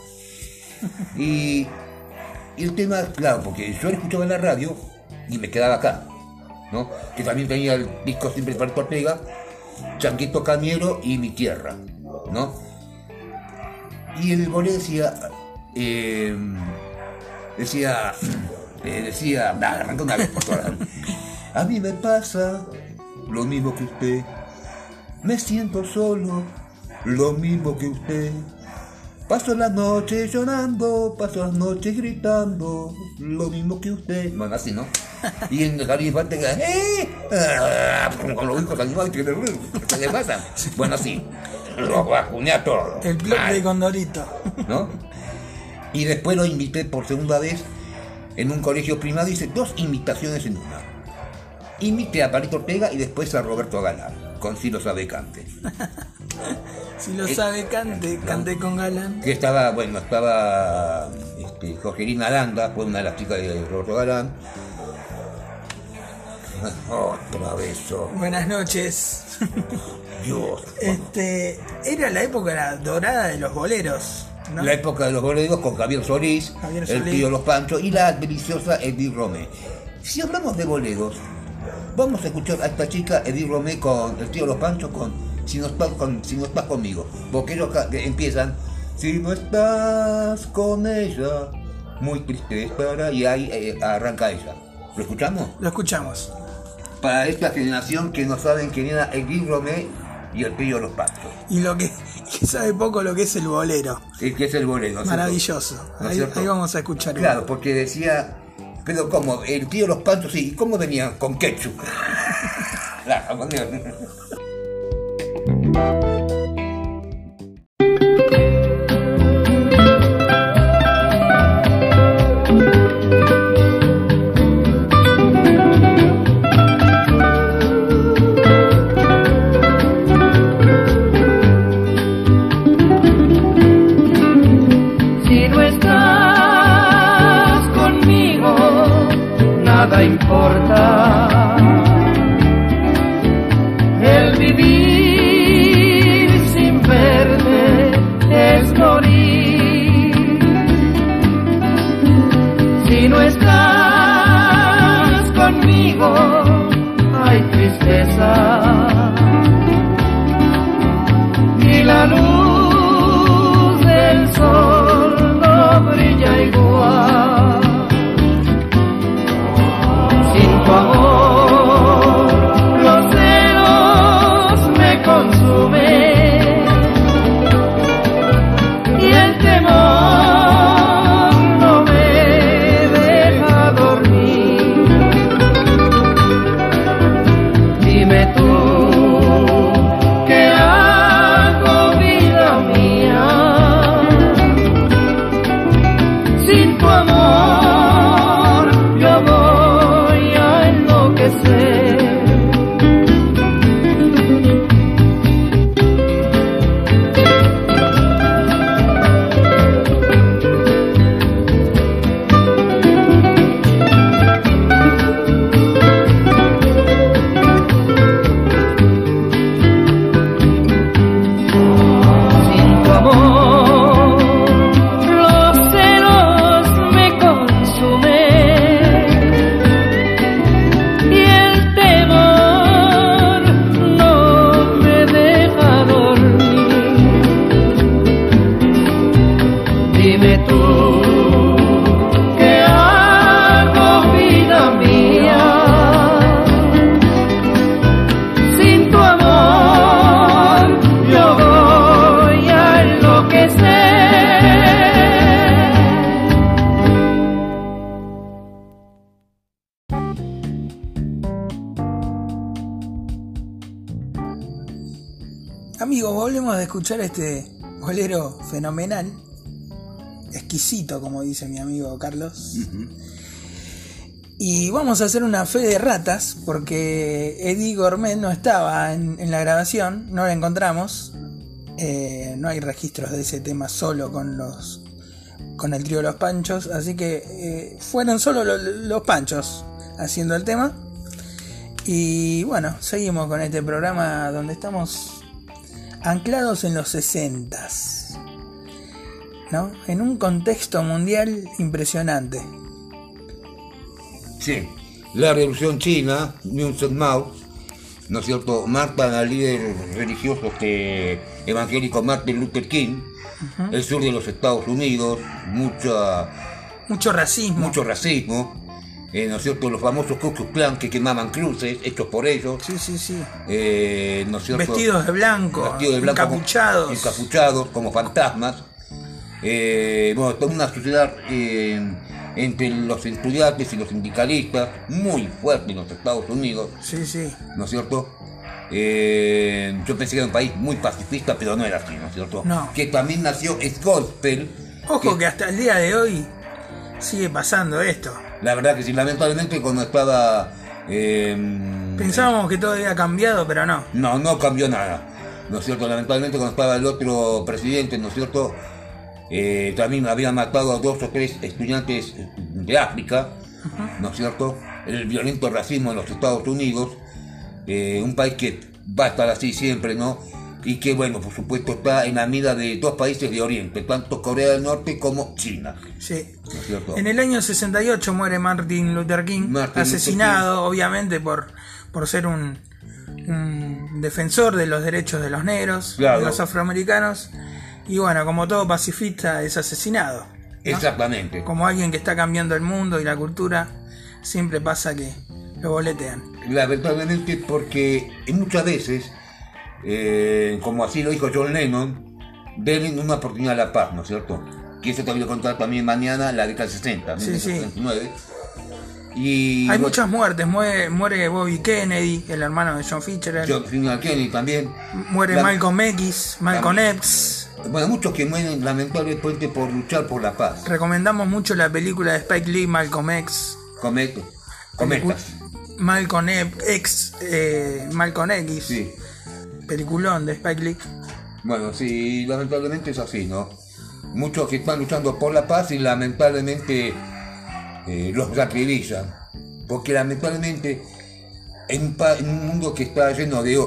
Y, y el tema, claro, porque yo lo escuchaba en la radio y me quedaba acá, ¿no? Que también tenía el disco siempre Palito Ortega, Changuito Camiero y Mi Tierra, ¿no? Y el bolero decía, eh, decía, eh, decía, nada, arranca una vez por todas. A mí me pasa lo mismo que usted, me siento solo, lo mismo que usted. Paso las noches llorando, paso las noches gritando, lo mismo que usted. Bueno, así, ¿no? Y en el jardín infante, ¡eh! Ah, con los hijos animales, que ¿qué le pasa? Bueno, así, lo vacuné a todo. El blog de Condorito. ¿no? Y después lo invité por segunda vez en un colegio primario, hice dos invitaciones en una. Invité a Palito Ortega y después a Roberto Galán, con Ciro Sabecante. Si lo Eh, sabe, cante, cante con galán. Que estaba, bueno, estaba este, Jorgelina Aranda, fue una de las chicas de Roberto Galán. Otra vez, Buenas noches. Dios. Este, era la época dorada de los boleros, ¿no? La época de los boleros con Javier Solís, Javier el tío Los Panchos y la deliciosa Edith Romé. Si hablamos de boleros, vamos a escuchar a esta chica Edith Romé con el tío Los Panchos con Si no estás, con, si no estás conmigo. Porque ellos empiezan Si no estás con ella, muy triste estará y ahí eh, arranca ella. ¿Lo escuchamos? Lo escuchamos. Para esta generación que no saben quién era Edith Romé y el tío Los Panchos. Y lo que, que sabe poco lo que es el bolero. El que es el bolero. ¿no es? Maravilloso. ¿No es Ahí, ahí vamos a escuchar. Claro, porque decía, pero como el tío Los Panchos, sí, ¿y cómo venían? Con ketchup. fenomenal, exquisito, como dice mi amigo Carlos. Y vamos a hacer una fe de ratas porque Eddie Gourmet no estaba en, en la grabación, no la encontramos. Eh, no hay registros de ese tema solo con los con el trío Los Panchos, así que eh, fueron solo lo- los Panchos haciendo el tema. Y bueno, seguimos con este programa donde estamos anclados en los 60 ¿no? En un contexto mundial impresionante. Sí, la revolución china, Newton Mao, ¿no es cierto? Matan al líder religioso este, evangélico Martin Luther King, el sur de los Estados Unidos, mucha, Mucho racismo. mucho racismo, eh, ¿no es cierto? Los famosos Ku Klux Klan que quemaban cruces, hechos por ellos, Sí, sí, sí. eh, ¿no es cierto? Vestidos de blanco, Vestidos de blanco, encapuchados. como- encapuchados, como fantasmas. Eh, bueno, toda una sociedad eh, entre los estudiantes y los sindicalistas muy fuerte en los Estados Unidos, Sí, sí. ¿no es cierto? Eh, yo pensé que era un país muy pacifista, pero no era así, ¿no es cierto? No. Que también nació gospel. Ojo que hasta el día de hoy sigue pasando esto. La verdad que sí, lamentablemente cuando estaba... eh, Pensábamos que todo había cambiado, pero no. No, no cambió nada. ¿No es cierto? Lamentablemente cuando estaba el otro presidente, ¿no es cierto? Eh, también habían matado a dos o tres estudiantes de África, ¿no es cierto? El violento racismo en los Estados Unidos, eh, un país que va a estar así siempre, ¿no? Y que, bueno, por supuesto está en la mira de dos países de Oriente, tanto Corea del Norte como China, Sí. ¿no es cierto? En el año 68 muere Martin Luther King, Martin asesinado obviamente por, por ser un, un defensor de los derechos de los negros, Claro. de los afroamericanos. Y bueno, como todo pacifista es asesinado. ¿no? Exactamente. Como alguien que está cambiando el mundo y la cultura, siempre pasa que lo boletean. Lamentablemente porque muchas veces, eh, como así lo dijo John Lennon, denle una oportunidad a la paz, ¿no es cierto? Que eso te voy a contar también mañana, la década del 60, Sí, sí. 1969. Y Hay muchas muertes, muere, muere Bobby Kennedy, el hermano de John Fitzgerald, John. Kennedy también. muere La- Malcolm X, Malcolm También. X. Bueno, muchos que mueren lamentablemente por luchar por la paz. Recomendamos mucho la película de Spike Lee, Malcolm X. Comet, cometas. Malcolm X, eh, Malcolm X, Sí. peliculón de Spike Lee. Bueno, sí, lamentablemente es así, ¿no? Muchos que están luchando por la paz y lamentablemente eh, los acribillan. Porque lamentablemente en un, en un mundo que está lleno de,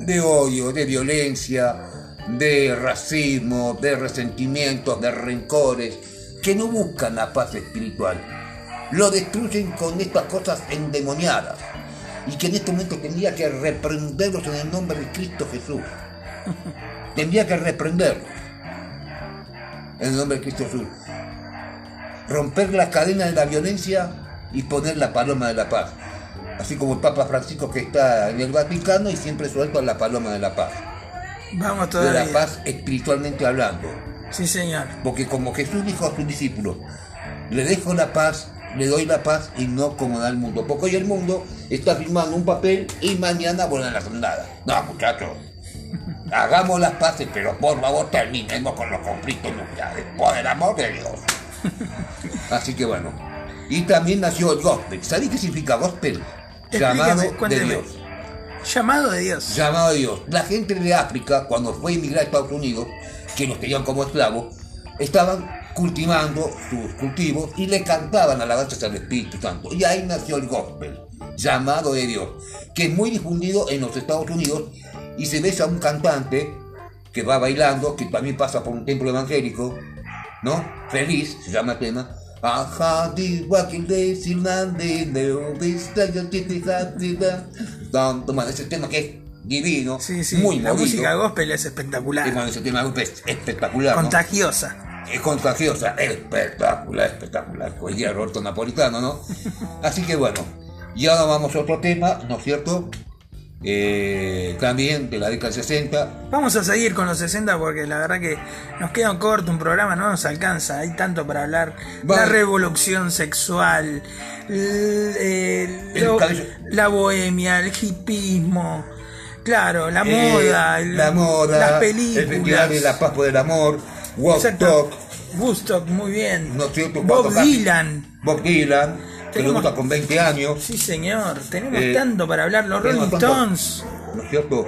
de odio, de violencia, de racismo, de resentimientos, de rencores, que no buscan la paz espiritual. Lo destruyen con estas cosas endemoniadas. Y que en este momento tendría que reprenderlos en el nombre de Cristo Jesús tendría que reprenderlos en el nombre de Cristo Jesús. Romper la cadena de la violencia y poner la paloma de la paz. Así como el Papa Francisco que está en el Vaticano y siempre suelta la paloma de la paz. Vamos De la paz espiritualmente hablando. Sí, señor. Porque como Jesús dijo a sus discípulos, le dejo la paz, le doy la paz y no como da el mundo. Porque hoy el mundo está firmando un papel y mañana vuelven las andadas. No, muchachos. Hagamos las paces, pero por favor terminemos con los conflictos nucleares. Por el amor de Dios. Así que bueno. Y también nació el gospel. ¿Sabéis qué significa gospel? Llamado de. Dios. Llamado de Dios. Llamado de Dios. La gente de África, cuando fue a emigrar a Estados Unidos, que los tenían como esclavos, estaban cultivando sus cultivos y le cantaban alabanzas al Espíritu Santo. Y ahí nació el gospel, llamado de Dios, que es muy difundido en los Estados Unidos y se ve a un cantante que va bailando, que también pasa por un templo evangélico, ¿no? Feliz, se llama el tema. Ajá, más ese tema que es divino, Sí, sí. muy la movido. música gospel es espectacular. ese tema es espectacular, ¿no? Contagiosa. es contagiosa, espectacular, espectacular. Hoy día Roberto Napolitano, ¿no? Así que bueno, y ahora vamos a otro tema, ¿no es cierto? Eh, también de la década del 60. Vamos a seguir con los 60 porque la verdad que nos queda corto un programa, no nos alcanza, hay tanto para hablar. La revolución sexual, eh, El lo- la bohemia, el hipismo, claro, la eh, moda, el- la moda, las el Festival películas. de la Paz por el Amor. Talk, Woodstock, muy bien. ¿no es cierto? Bob Dylan, Bob Dylan, Tenemos- con 20 años, Sí, señor. Tenemos Eh, tanto para hablar. Los Rolling Stones, ¿no es cierto?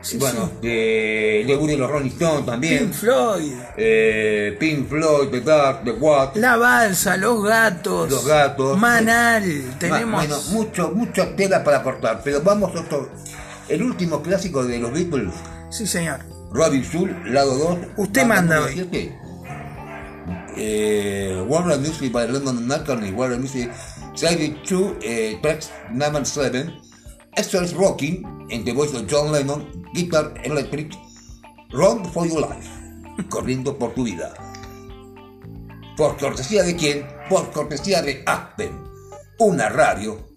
Sí, bueno, sí. de debut de los Rolling Stones también, Pink Floyd, eh, Pink Floyd, The Dark, The What, La Balsa, Los Gatos, Los Gatos. Manal. Tenemos. Bueno, mucho, mucha tela para cortar, pero vamos a otro. El último clásico de los Beatles, Sí, señor. Robin Soul, lado 2. Usted manda hoy. Eh, Warner Music by Lennon McCartney, Warner Music, Side 2, eh, tracks number 7. Esto es Rocking, en the voice of John Lennon, Guitar Electric, Run for Your Life, corriendo por tu vida. ¿Por cortesía de quién? Por cortesía de Aspen, una radio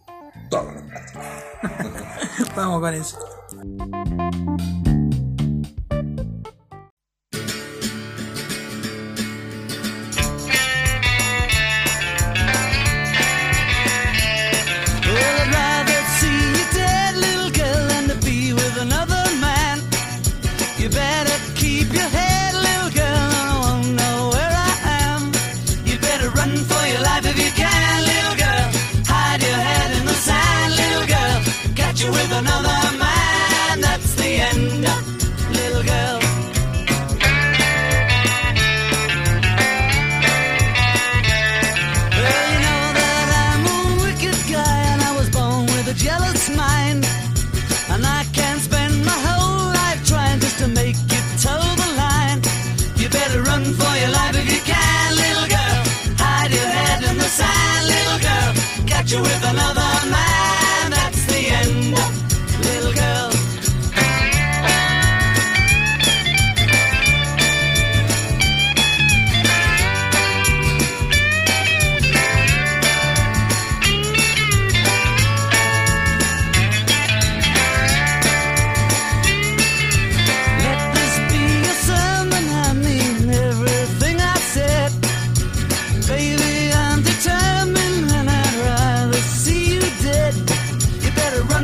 toda la Vamos con eso.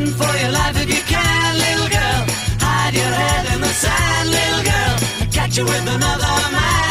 Run for your life if you can, little girl. Hide your head in the sand, little girl. Catch you with another man,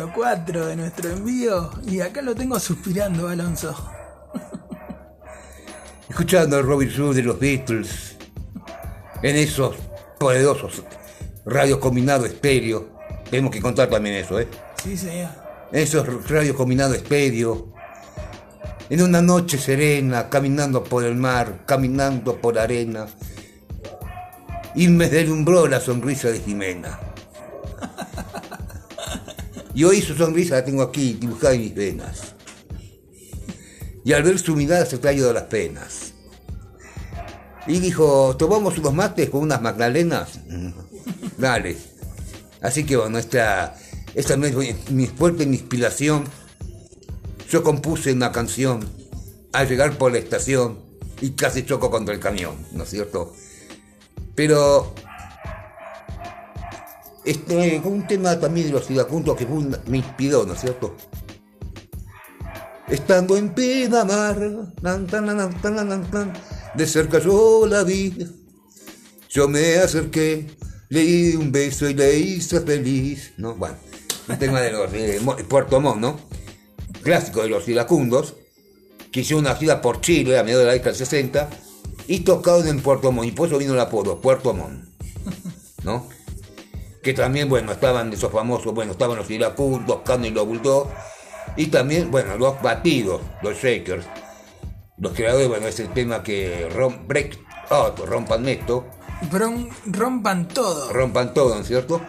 número 4 de nuestro envío. Y acá lo tengo suspirando, Alonso. Escuchando el Robin Hood de los Beatles en esos poderosos radios combinados estéreo. Tenemos que contar también eso, ¿eh? Sí, señor. Esos radios combinados estéreo. En una noche serena, caminando por el mar, caminando por arena. Y me deslumbró la sonrisa de Jimena. Y hoy su sonrisa la tengo aquí, dibujada en mis venas. Y al ver su mirada se ha ido las penas. Y dijo, ¿tomamos unos mates con unas magdalenas? Mm, Dale. Así que bueno, esta, esta no es mi- mi fuerte inspiración. Yo compuse una canción al llegar por la estación y casi choco contra el camión, ¿no es cierto? Pero este, con un tema también de los iracundos que me inspiró, ¿no es cierto? Estando en Pedamar, tan, tan, tan, de cerca yo la vi. Yo me acerqué, le di un beso y le hice feliz. ¿no? Bueno, un tema de los Puerto Montt, ¿no? Clásico de los iracundos, que hicieron una gira por Chile a mediados de la década del 60 y tocaron en Puerto Montt, y por eso vino el apodo, Puerto Montt, ¿no? Que también, bueno, estaban esos famosos, bueno, estaban los iracundos, Cano y los Bulldogs, y también, bueno, los batidos, los Shakers. Los creadores, bueno, es el tema que rom, break out, rompan esto, Bron- rompan todo. rompan todo, ¿no es cierto?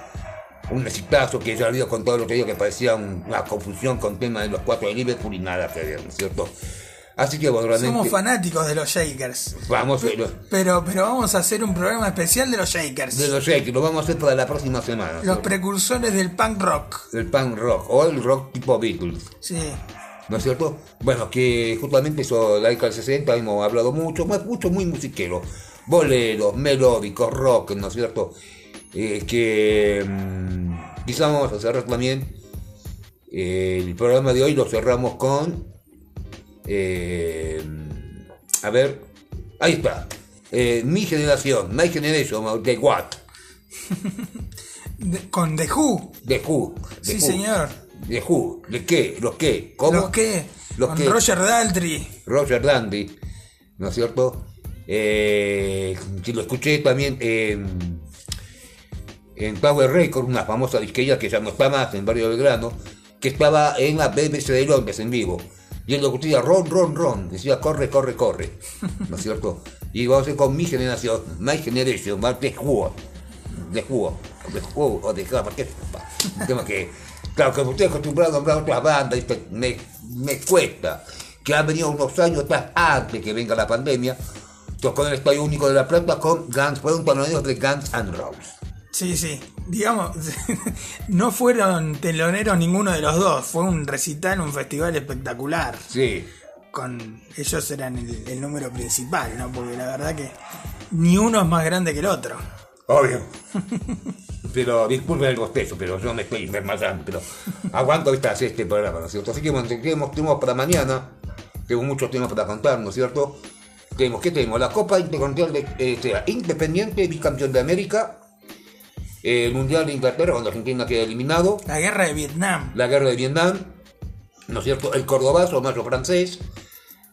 Un exitazo que ya había contado el otro día que parecía un- una confusión con tema de los cuatro de Liverpool y nada que ver, ¿no es cierto? Así que bueno, realmente Somos fanáticos de los Shakers. vamos los, Pero, pero vamos a hacer un programa especial de los Shakers. de los Shakers, lo vamos a hacer para la próxima semana. ¿no es Los precursores del punk rock. El punk rock o el rock tipo Beatles. Sí. ¿no es cierto? Bueno, que justamente eso, la década del 60 hemos hablado mucho, mucho muy musiquero, boleros, melódicos, rock, ¿no es cierto? Eh, que mm, quizá vamos a cerrar también eh, el programa de hoy, lo cerramos con, eh, a ver, ahí está, eh, mi generación, My Generation, de What, De- con The Who. de Who, Sí, Who. señor. ¿De Who? ¿De qué? ¿Los qué? ¿Cómo? ¿Los qué? Los con qué. Roger Daltrey. Roger Dandy, ¿no es cierto? Eh, que lo escuché también en, en Power Records, una famosa disquería que ya no está más en Barrio Belgrano, que estaba en la BBC de Londres en vivo. Y él lo decía ron, ron, ron, decía corre, corre, corre, ¿no es cierto? Y vamos a hacer con mi generación, My Generation, más de jugo, de jugo, de jugo, o de java, ¿qué? Un tema que, claro, que estoy acostumbrado a nombrar otras bandas, te- me, me cuesta, que han venido unos años atrás, antes que venga la pandemia, tocó en el Estadio Único de La Plata con Guns, fueron panoneros de Guns and Roses. Sí, sí. Digamos, no fueron teloneros ninguno de los dos. Fue un recital, un festival espectacular. Sí, Con ellos eran el, el número principal, ¿no? Porque la verdad que ni uno es más grande que el otro. obvio. Pero disculpen el bostezo, pero yo me estoy desmayando, pero aguanto hacer este programa, ¿no es cierto? Así que bueno, tenemos temas para mañana, tengo muchos temas para contar, ¿no es cierto? Tenemos, ¿qué tenemos? La Copa Intercontinental de, eh, sea, Independiente, bicampeón de América, el Mundial de Inglaterra, cuando Argentina queda eliminado, La guerra de Vietnam. la guerra de Vietnam, ¿no es cierto? El cordobazo, mayo francés.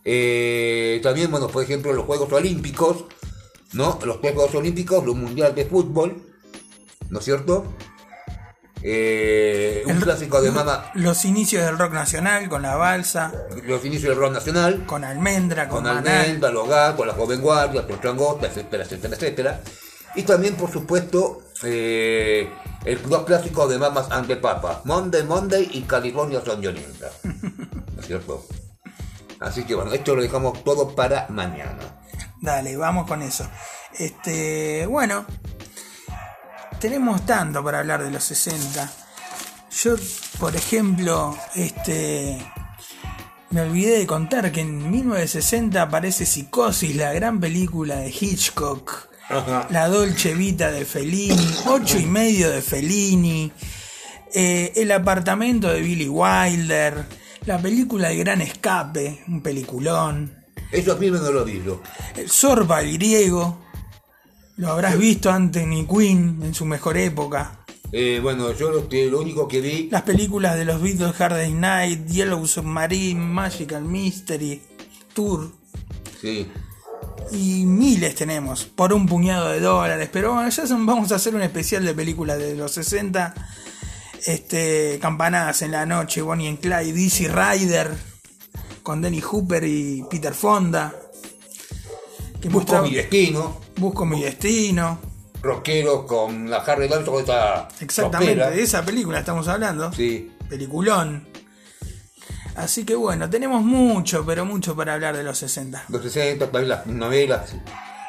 Eh, también, bueno, por ejemplo, los Juegos Olímpicos, ¿no? Los Juegos Olímpicos, los Mundial de Fútbol, ¿no es cierto? Eh, un El- clásico de mama, Los inicios del rock nacional con la balsa, los inicios del rock nacional, con almendra, con, con. Almendra, Los Gatos, La Joven Guardia, Los Changotas, etcétera, etcétera, etcétera. Y también, por supuesto, eh, el clásicos de Mamas and the Papa, Monday, Monday y California Son Violenta. ¿No es cierto? Así que bueno, esto lo dejamos todo para mañana. Dale, vamos con eso. Este, bueno, tenemos tanto para hablar de los 60. Yo, por ejemplo, este me olvidé de contar que en 1960 aparece Psicosis, la gran película de Hitchcock. La Dolce Vita de Fellini, ocho y medio de Fellini, eh, El apartamento de Billy Wilder, la película El Gran Escape, un peliculón. Eso mismo no lo digo. El Sorba, el griego. Lo habrás visto Anthony Quinn en su mejor época. Eh, bueno, yo lo, lo único que vi, Las películas de los Beatles, Hard Day's Night, Yellow Submarine, Magical Mystery, Tour. sí, Y miles tenemos, por un puñado de dólares. Pero bueno, ya son- vamos a hacer un especial de películas de los 60. Este, Campanadas en la noche, Bonnie and Clyde, Easy Rider, con Denny Hooper y Peter Fonda. Que busco mi destino, Busco mi destino. rockero con la Harry esta Exactamente, rockera. de esa película estamos hablando. Sí, Peliculón. Así que bueno, tenemos mucho, pero mucho para hablar de los 60. los 60, también las novelas,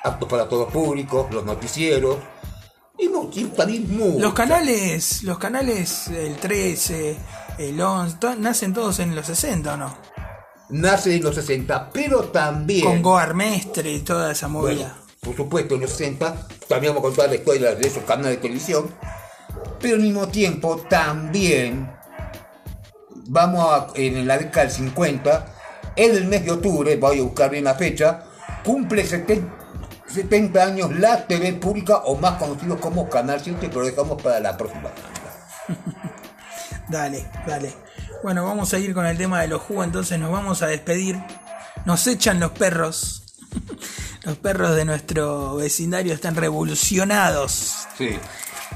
aptos para todos públicos, los noticieros, y, también mucho. Los canales, los canales, el 13, el 11, to- nacen todos en los 60 o no? Nace en los 60, pero también... Con Goar Mestre y toda esa Bueno, movida. por supuesto, en los 60 también vamos a contar la historia de esos canales de televisión, pero al mismo tiempo también vamos a, en la década del 50, en el mes de octubre, voy a buscar bien la fecha, cumple 70, 70 años la TV pública o más conocido como Canal 7, pero dejamos para la próxima. Dale, dale. Bueno, vamos a ir con el tema de los jugos, entonces nos vamos a despedir. Nos echan los perros. Los perros de nuestro vecindario están revolucionados. Sí.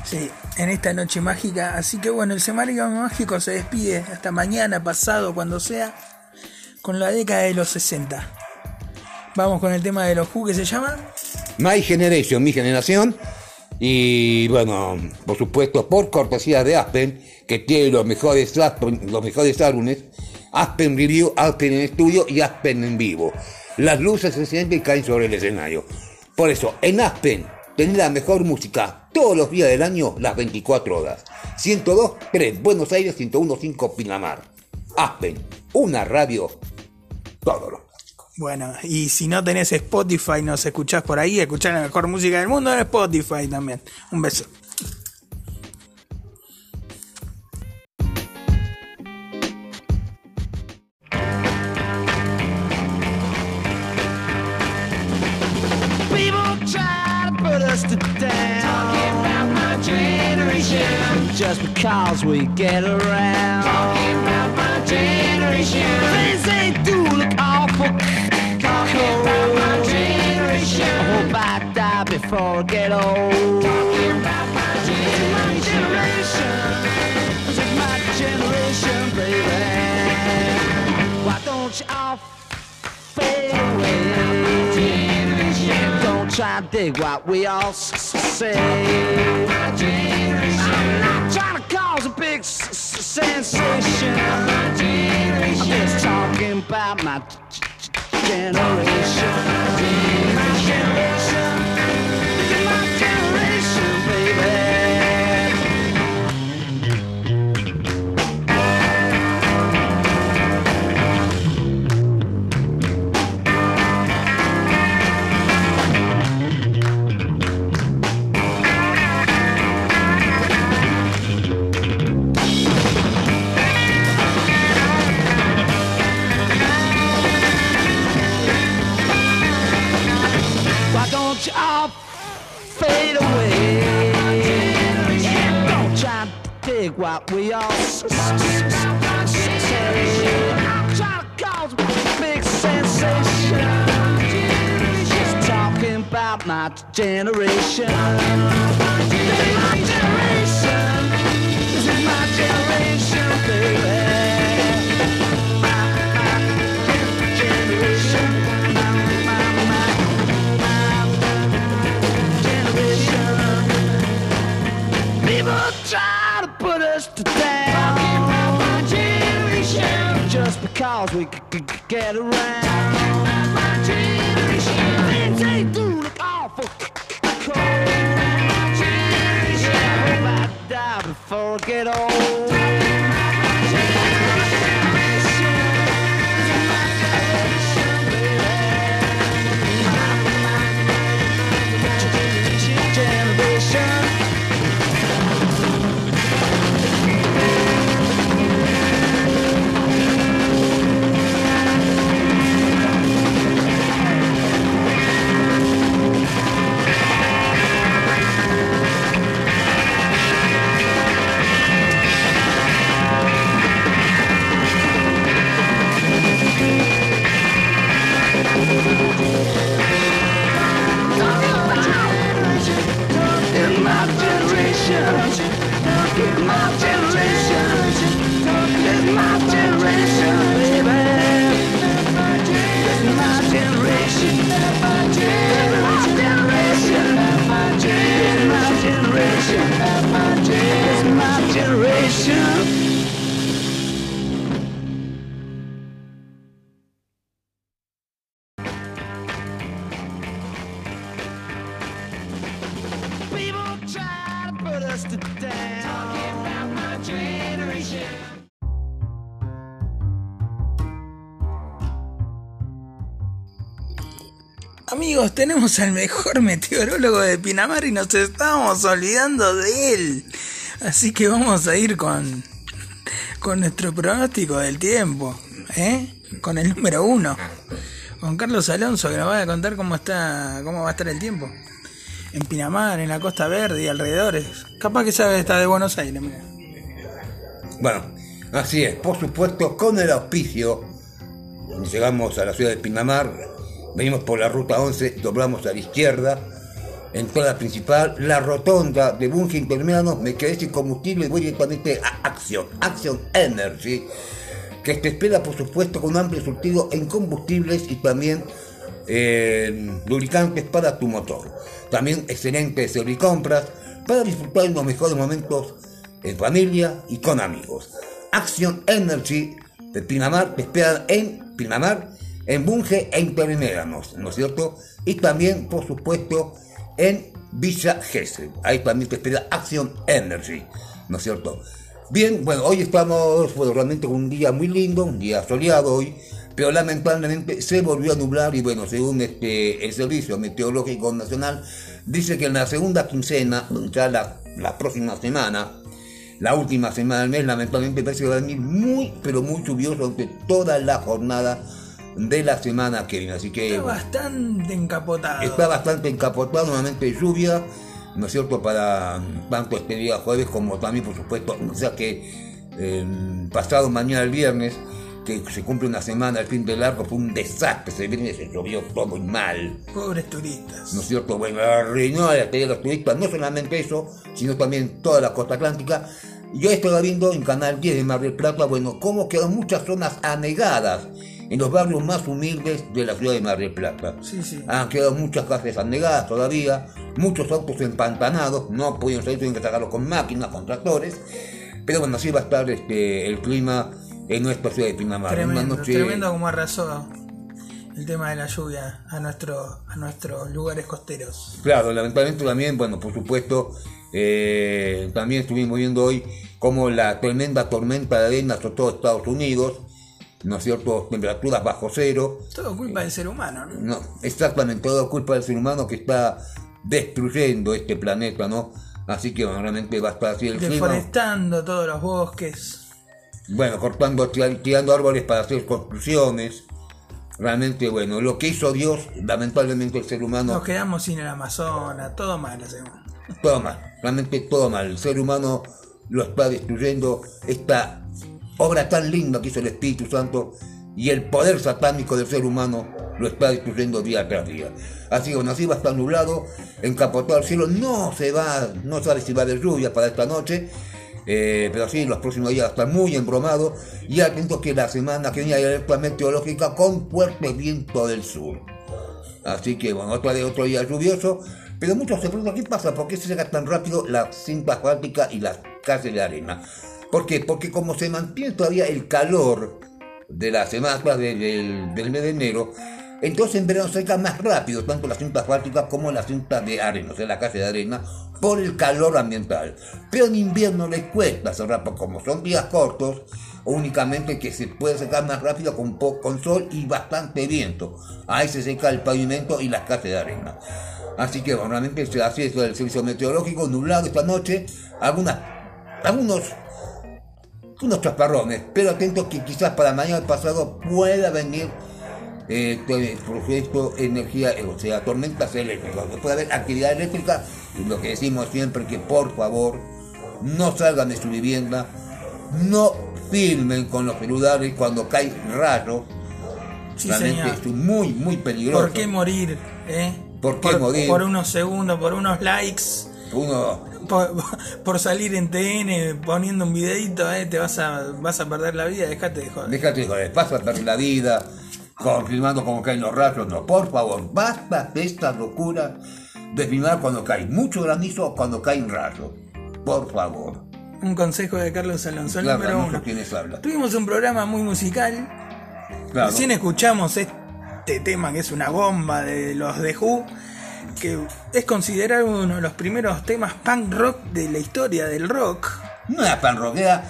Sí, en esta noche mágica. Así que bueno, el Semario Mágico se despide hasta mañana, pasado, cuando sea, con la década de los 60. Vamos con el tema de los Who que se llama. My Generation, mi generación. Y bueno, por supuesto, por cortesía de Aspen, que tiene los mejores, los mejores álbumes, Aspen Review, Aspen en estudio y Aspen en vivo. Las luces se encienden y caen sobre el escenario. Por eso, en Aspen, tenés la mejor música todos los días del año, las 24 horas. 102.3 Buenos Aires, 101.5 Pinamar. Aspen, una radio, todos los Bueno, y si no tenés Spotify, nos escuchás por ahí, escuchás la mejor música del mundo en Spotify también. Un beso. Just because we get around. Talking about my generation. Things they do look awful. Talking about my generation. I hope I die before I get old. Talking about my generation. Is my generation, baby. Why don't you all fade away? Don't try to dig what we all say. I'm not trying to cause a big s- s- sensation. I'm just talking about my generation. we all. Trying to cause big sensation. Just talking about my generation. we could get around. Tenemos al mejor meteorólogo de Pinamar y nos estamos olvidando de él. Así que vamos a ir con, con nuestro pronóstico del tiempo, ¿eh? Con el número uno, con Carlos Alonso, que nos va a contar cómo está, cómo va a estar el tiempo. En Pinamar, en la Costa Verde y alrededores. Capaz que sabe está de Buenos Aires, mira. Bueno, así es, por supuesto, con el auspicio. Llegamos a la ciudad de Pinamar, venimos por la ruta 11, doblamos a la izquierda, entrada principal, la rotonda de Bunge Intermediano, me quedé sin combustible y voy directamente a Action, Action Energy, que te espera, por supuesto, con un amplio surtido en combustibles y también eh, lubricantes para tu motor. También excelentes servicompras para disfrutar los mejores momentos en familia y con amigos. Action Energy de Pinamar te espera en Pinamar, en Bunge e Intermédanos, ¿no es cierto? Y también, por supuesto, en Villa Gesell. Ahí también te espera Action Energy, ¿no es cierto? Bien, bueno, hoy estamos bueno, realmente con un día muy lindo, un día soleado hoy, pero lamentablemente se volvió a nublar y bueno, según este, el Servicio Meteorológico Nacional, dice que en la segunda quincena, ya la, la próxima semana, la última semana del mes, lamentablemente parece que va a venir muy, pero muy lluvioso durante toda la jornada de la semana que viene. Así que Está bastante encapotado. está bastante encapotado, nuevamente lluvia, ¿no es cierto? Para mm, tanto este día jueves como también, por supuesto, o sea que eh, pasado mañana el viernes, que se cumple una semana, el fin de largo, fue un desastre. Ese viernes se llovió todo muy mal. Pobres turistas. ¿no es cierto? Bueno, arruinó la de los turistas, no solamente eso, sino también toda la costa atlántica. Yo estaba viendo en Canal 10 de Mar del Plata, bueno, cómo quedan muchas zonas anegadas en los barrios más humildes de la ciudad de Mar del Plata. Sí, sí. Han quedado muchas casas anegadas todavía, muchos autos empantanados, no pudieron salir, tienen que sacarlos con máquinas, con tractores. Pero bueno, así va a estar este, el clima en nuestra ciudad de Pinamar. Una Tremendo, noche- tremendo como arrasó el tema de la lluvia a, nuestro, a nuestros lugares costeros. Claro, lamentablemente también, bueno, por supuesto, eh, también estuvimos viendo hoy cómo la tremenda tormenta de arena azotó Estados Unidos, ¿no es cierto? Temperaturas bajo cero. Todo culpa del ser humano, ¿no? No, exactamente, todo culpa del ser humano que está destruyendo este planeta, ¿no? Así que realmente va a estar así el clima. Deforestando todos los bosques. Bueno, cortando, tira- tirando árboles para hacer construcciones. Realmente, bueno, lo que hizo Dios, lamentablemente el ser humano Nos quedamos sin el Amazonas, todo mal hacemos. Todo mal, realmente todo mal. El ser humano lo está destruyendo. Esta obra tan linda que hizo el Espíritu Santo y el poder satánico del ser humano lo está destruyendo día tras día. Así que así va a estar nublado, encapotado el cielo. No se va, no sabe si va a haber lluvia para esta noche. eh, pero sí, los próximos días estar muy embromado y atento que la semana que viene hay alerta meteorológica con fuerte viento del sur. Así que bueno, otro día, otro día lluvioso. Pero muchos se preguntan qué pasa, por qué se llega tan rápido la cinta asfáltica y las calles de arena. ¿Por qué? Porque como se mantiene todavía el calor de la semana de- del, del mes de enero, entonces en verano se seca más rápido tanto la cinta asfáltica como la cinta de arena, o sea, la calle de arena, por el calor ambiental. Pero en invierno les cuesta cerrar, porque como son días cortos, únicamente que se puede secar más rápido con, con sol y bastante viento. Ahí se seca el pavimento y las calles de arena. Así que bueno, realmente se hace eso del servicio meteorológico, nublado esta noche, algunas, algunos unos chaparrones, pero atentos que quizás para mañana pasado pueda venir eh, ejemplo, energía, eh, o sea, tormentas eléctricas, puede haber actividad eléctrica, y lo que decimos siempre que por favor no salgan de su vivienda, no filmen con los celulares cuando cae rayos, Sí, realmente señor. es muy, muy peligroso. ¿Por qué morir? eh? ¿Por qué morir? Por unos segundos, por unos likes, Uno, por, por salir en TN poniendo un videito, eh, te vas a, vas a perder la vida, dejate de joder. déjate de joder, vas a perder la vida, confirmando cómo caen los rayos, no, por favor, basta de esta locura de filmar cuando cae mucho granizo o cuando caen rayos, por favor. Un consejo de Carlos Alonso, el Claro, número no sé uno. quiénes. Tuvimos un programa muy musical. Claro, Recién escuchamos este tema que es una bomba de los de Who, que es considerado uno de los primeros temas punk rock de la historia del rock. no era pan rock, era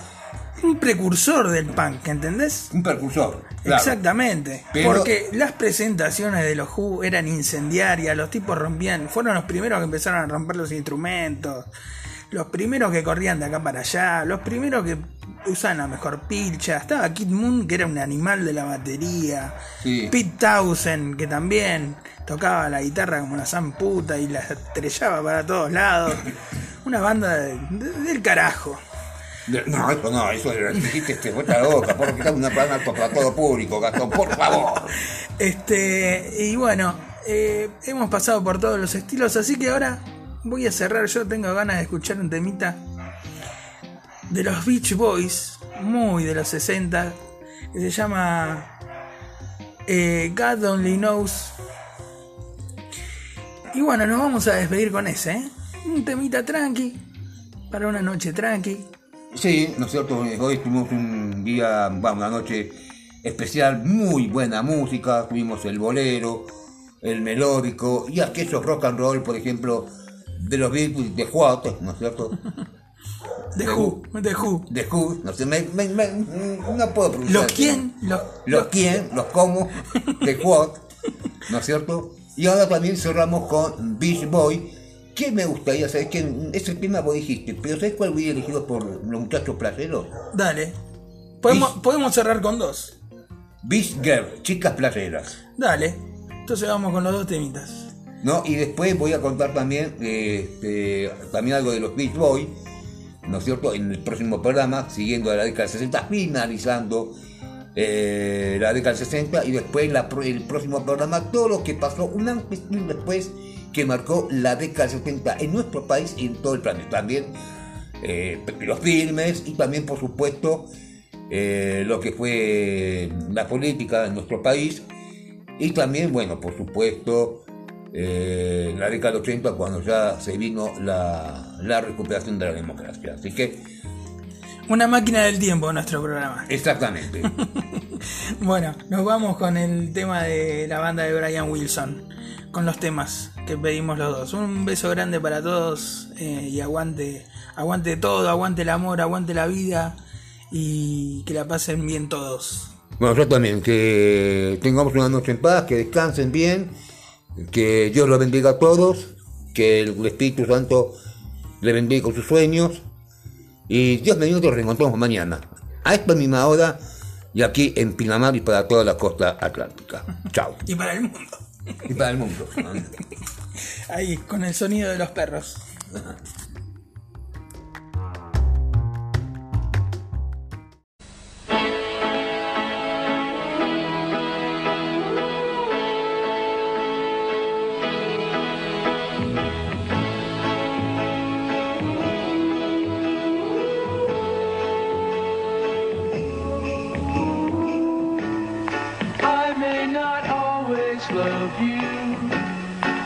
Un precursor del punk, ¿entendés? un percursor. claro. Exactamente. Pero- Porque las presentaciones de los Who eran incendiarias, los tipos rompían, fueron los primeros que empezaron a romper los instrumentos, los primeros que corrían de acá para allá, los primeros que usaban la mejor pilcha. Estaba Kid Moon, que era un animal de la batería. Sí. Pete Townsend, que también tocaba la guitarra como una zamputa y la estrellaba para todos lados. Una banda de- de- del carajo. No, eso no, eso dijiste que vuelta la boca, por quitar una plana para todo público, Gastón, por favor. Este, y bueno, eh, hemos pasado por todos los estilos, así que ahora voy a cerrar. Yo tengo ganas de escuchar un temita de los Beach Boys, muy de los 60, que se llama eh, God Only Knows Y bueno, nos vamos a despedir con ese, ¿eh? Un temita tranqui, para una noche tranqui. Sí, ¿no es cierto? Hoy tuvimos un día, bueno, una noche especial, muy buena música, tuvimos el bolero, el melódico y aquellos rock and roll, por ejemplo, de los Beatles, de What, ¿no es cierto? De Who, de Who. De Who, no sé, me, me- me- no puedo pronunciar. ¿Los quién? Los, Los quién, los cómo, de What, ¿no es cierto? Y ahora también cerramos con Beach Boy, que me gustaría saber que ese tema vos dijiste, pero ¿sabes cuál voy elegido por los muchachos placeros? Dale. Podemos, Y- podemos cerrar con dos. Beach Girl, chicas placeras. Dale. Entonces vamos con los dos temitas. ¿no? Y después voy a contar también, eh, este, también algo de los Beach Boys, ¿no es cierto? En el próximo programa, siguiendo a la década del 60, finalizando eh, la década del 60, y después la el próximo programa, todo lo que pasó un antes y un después que marcó la década del 70 en nuestro país y en todo el planeta. También eh, los filmes y también, por supuesto, eh, lo que fue la política en nuestro país y también, bueno, por supuesto, eh, en la década del 80 cuando ya se vino la, la recuperación de la democracia. Así que, Una máquina del tiempo nuestro programa. exactamente. Bueno, nos vamos con el tema de la banda de Brian Wilson. Con los temas que pedimos los dos. Un beso grande para todos eh, y aguante, aguante todo, aguante el amor, aguante la vida y que la pasen bien todos. bueno, yo también, que tengamos una noche en paz, que descansen bien, que Dios los bendiga a todos, que el Espíritu Santo le bendiga con sus sueños y Dios mediante nos reencontramos mañana, a esta misma hora y aquí en Pinamar y para toda la costa atlántica. Chao. Y para el mundo. Y para el mundo. Ahí, con el sonido de los perros.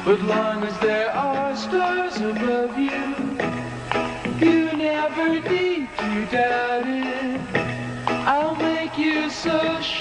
But long as there are stars above you, you never need to doubt it. I'll make you so sure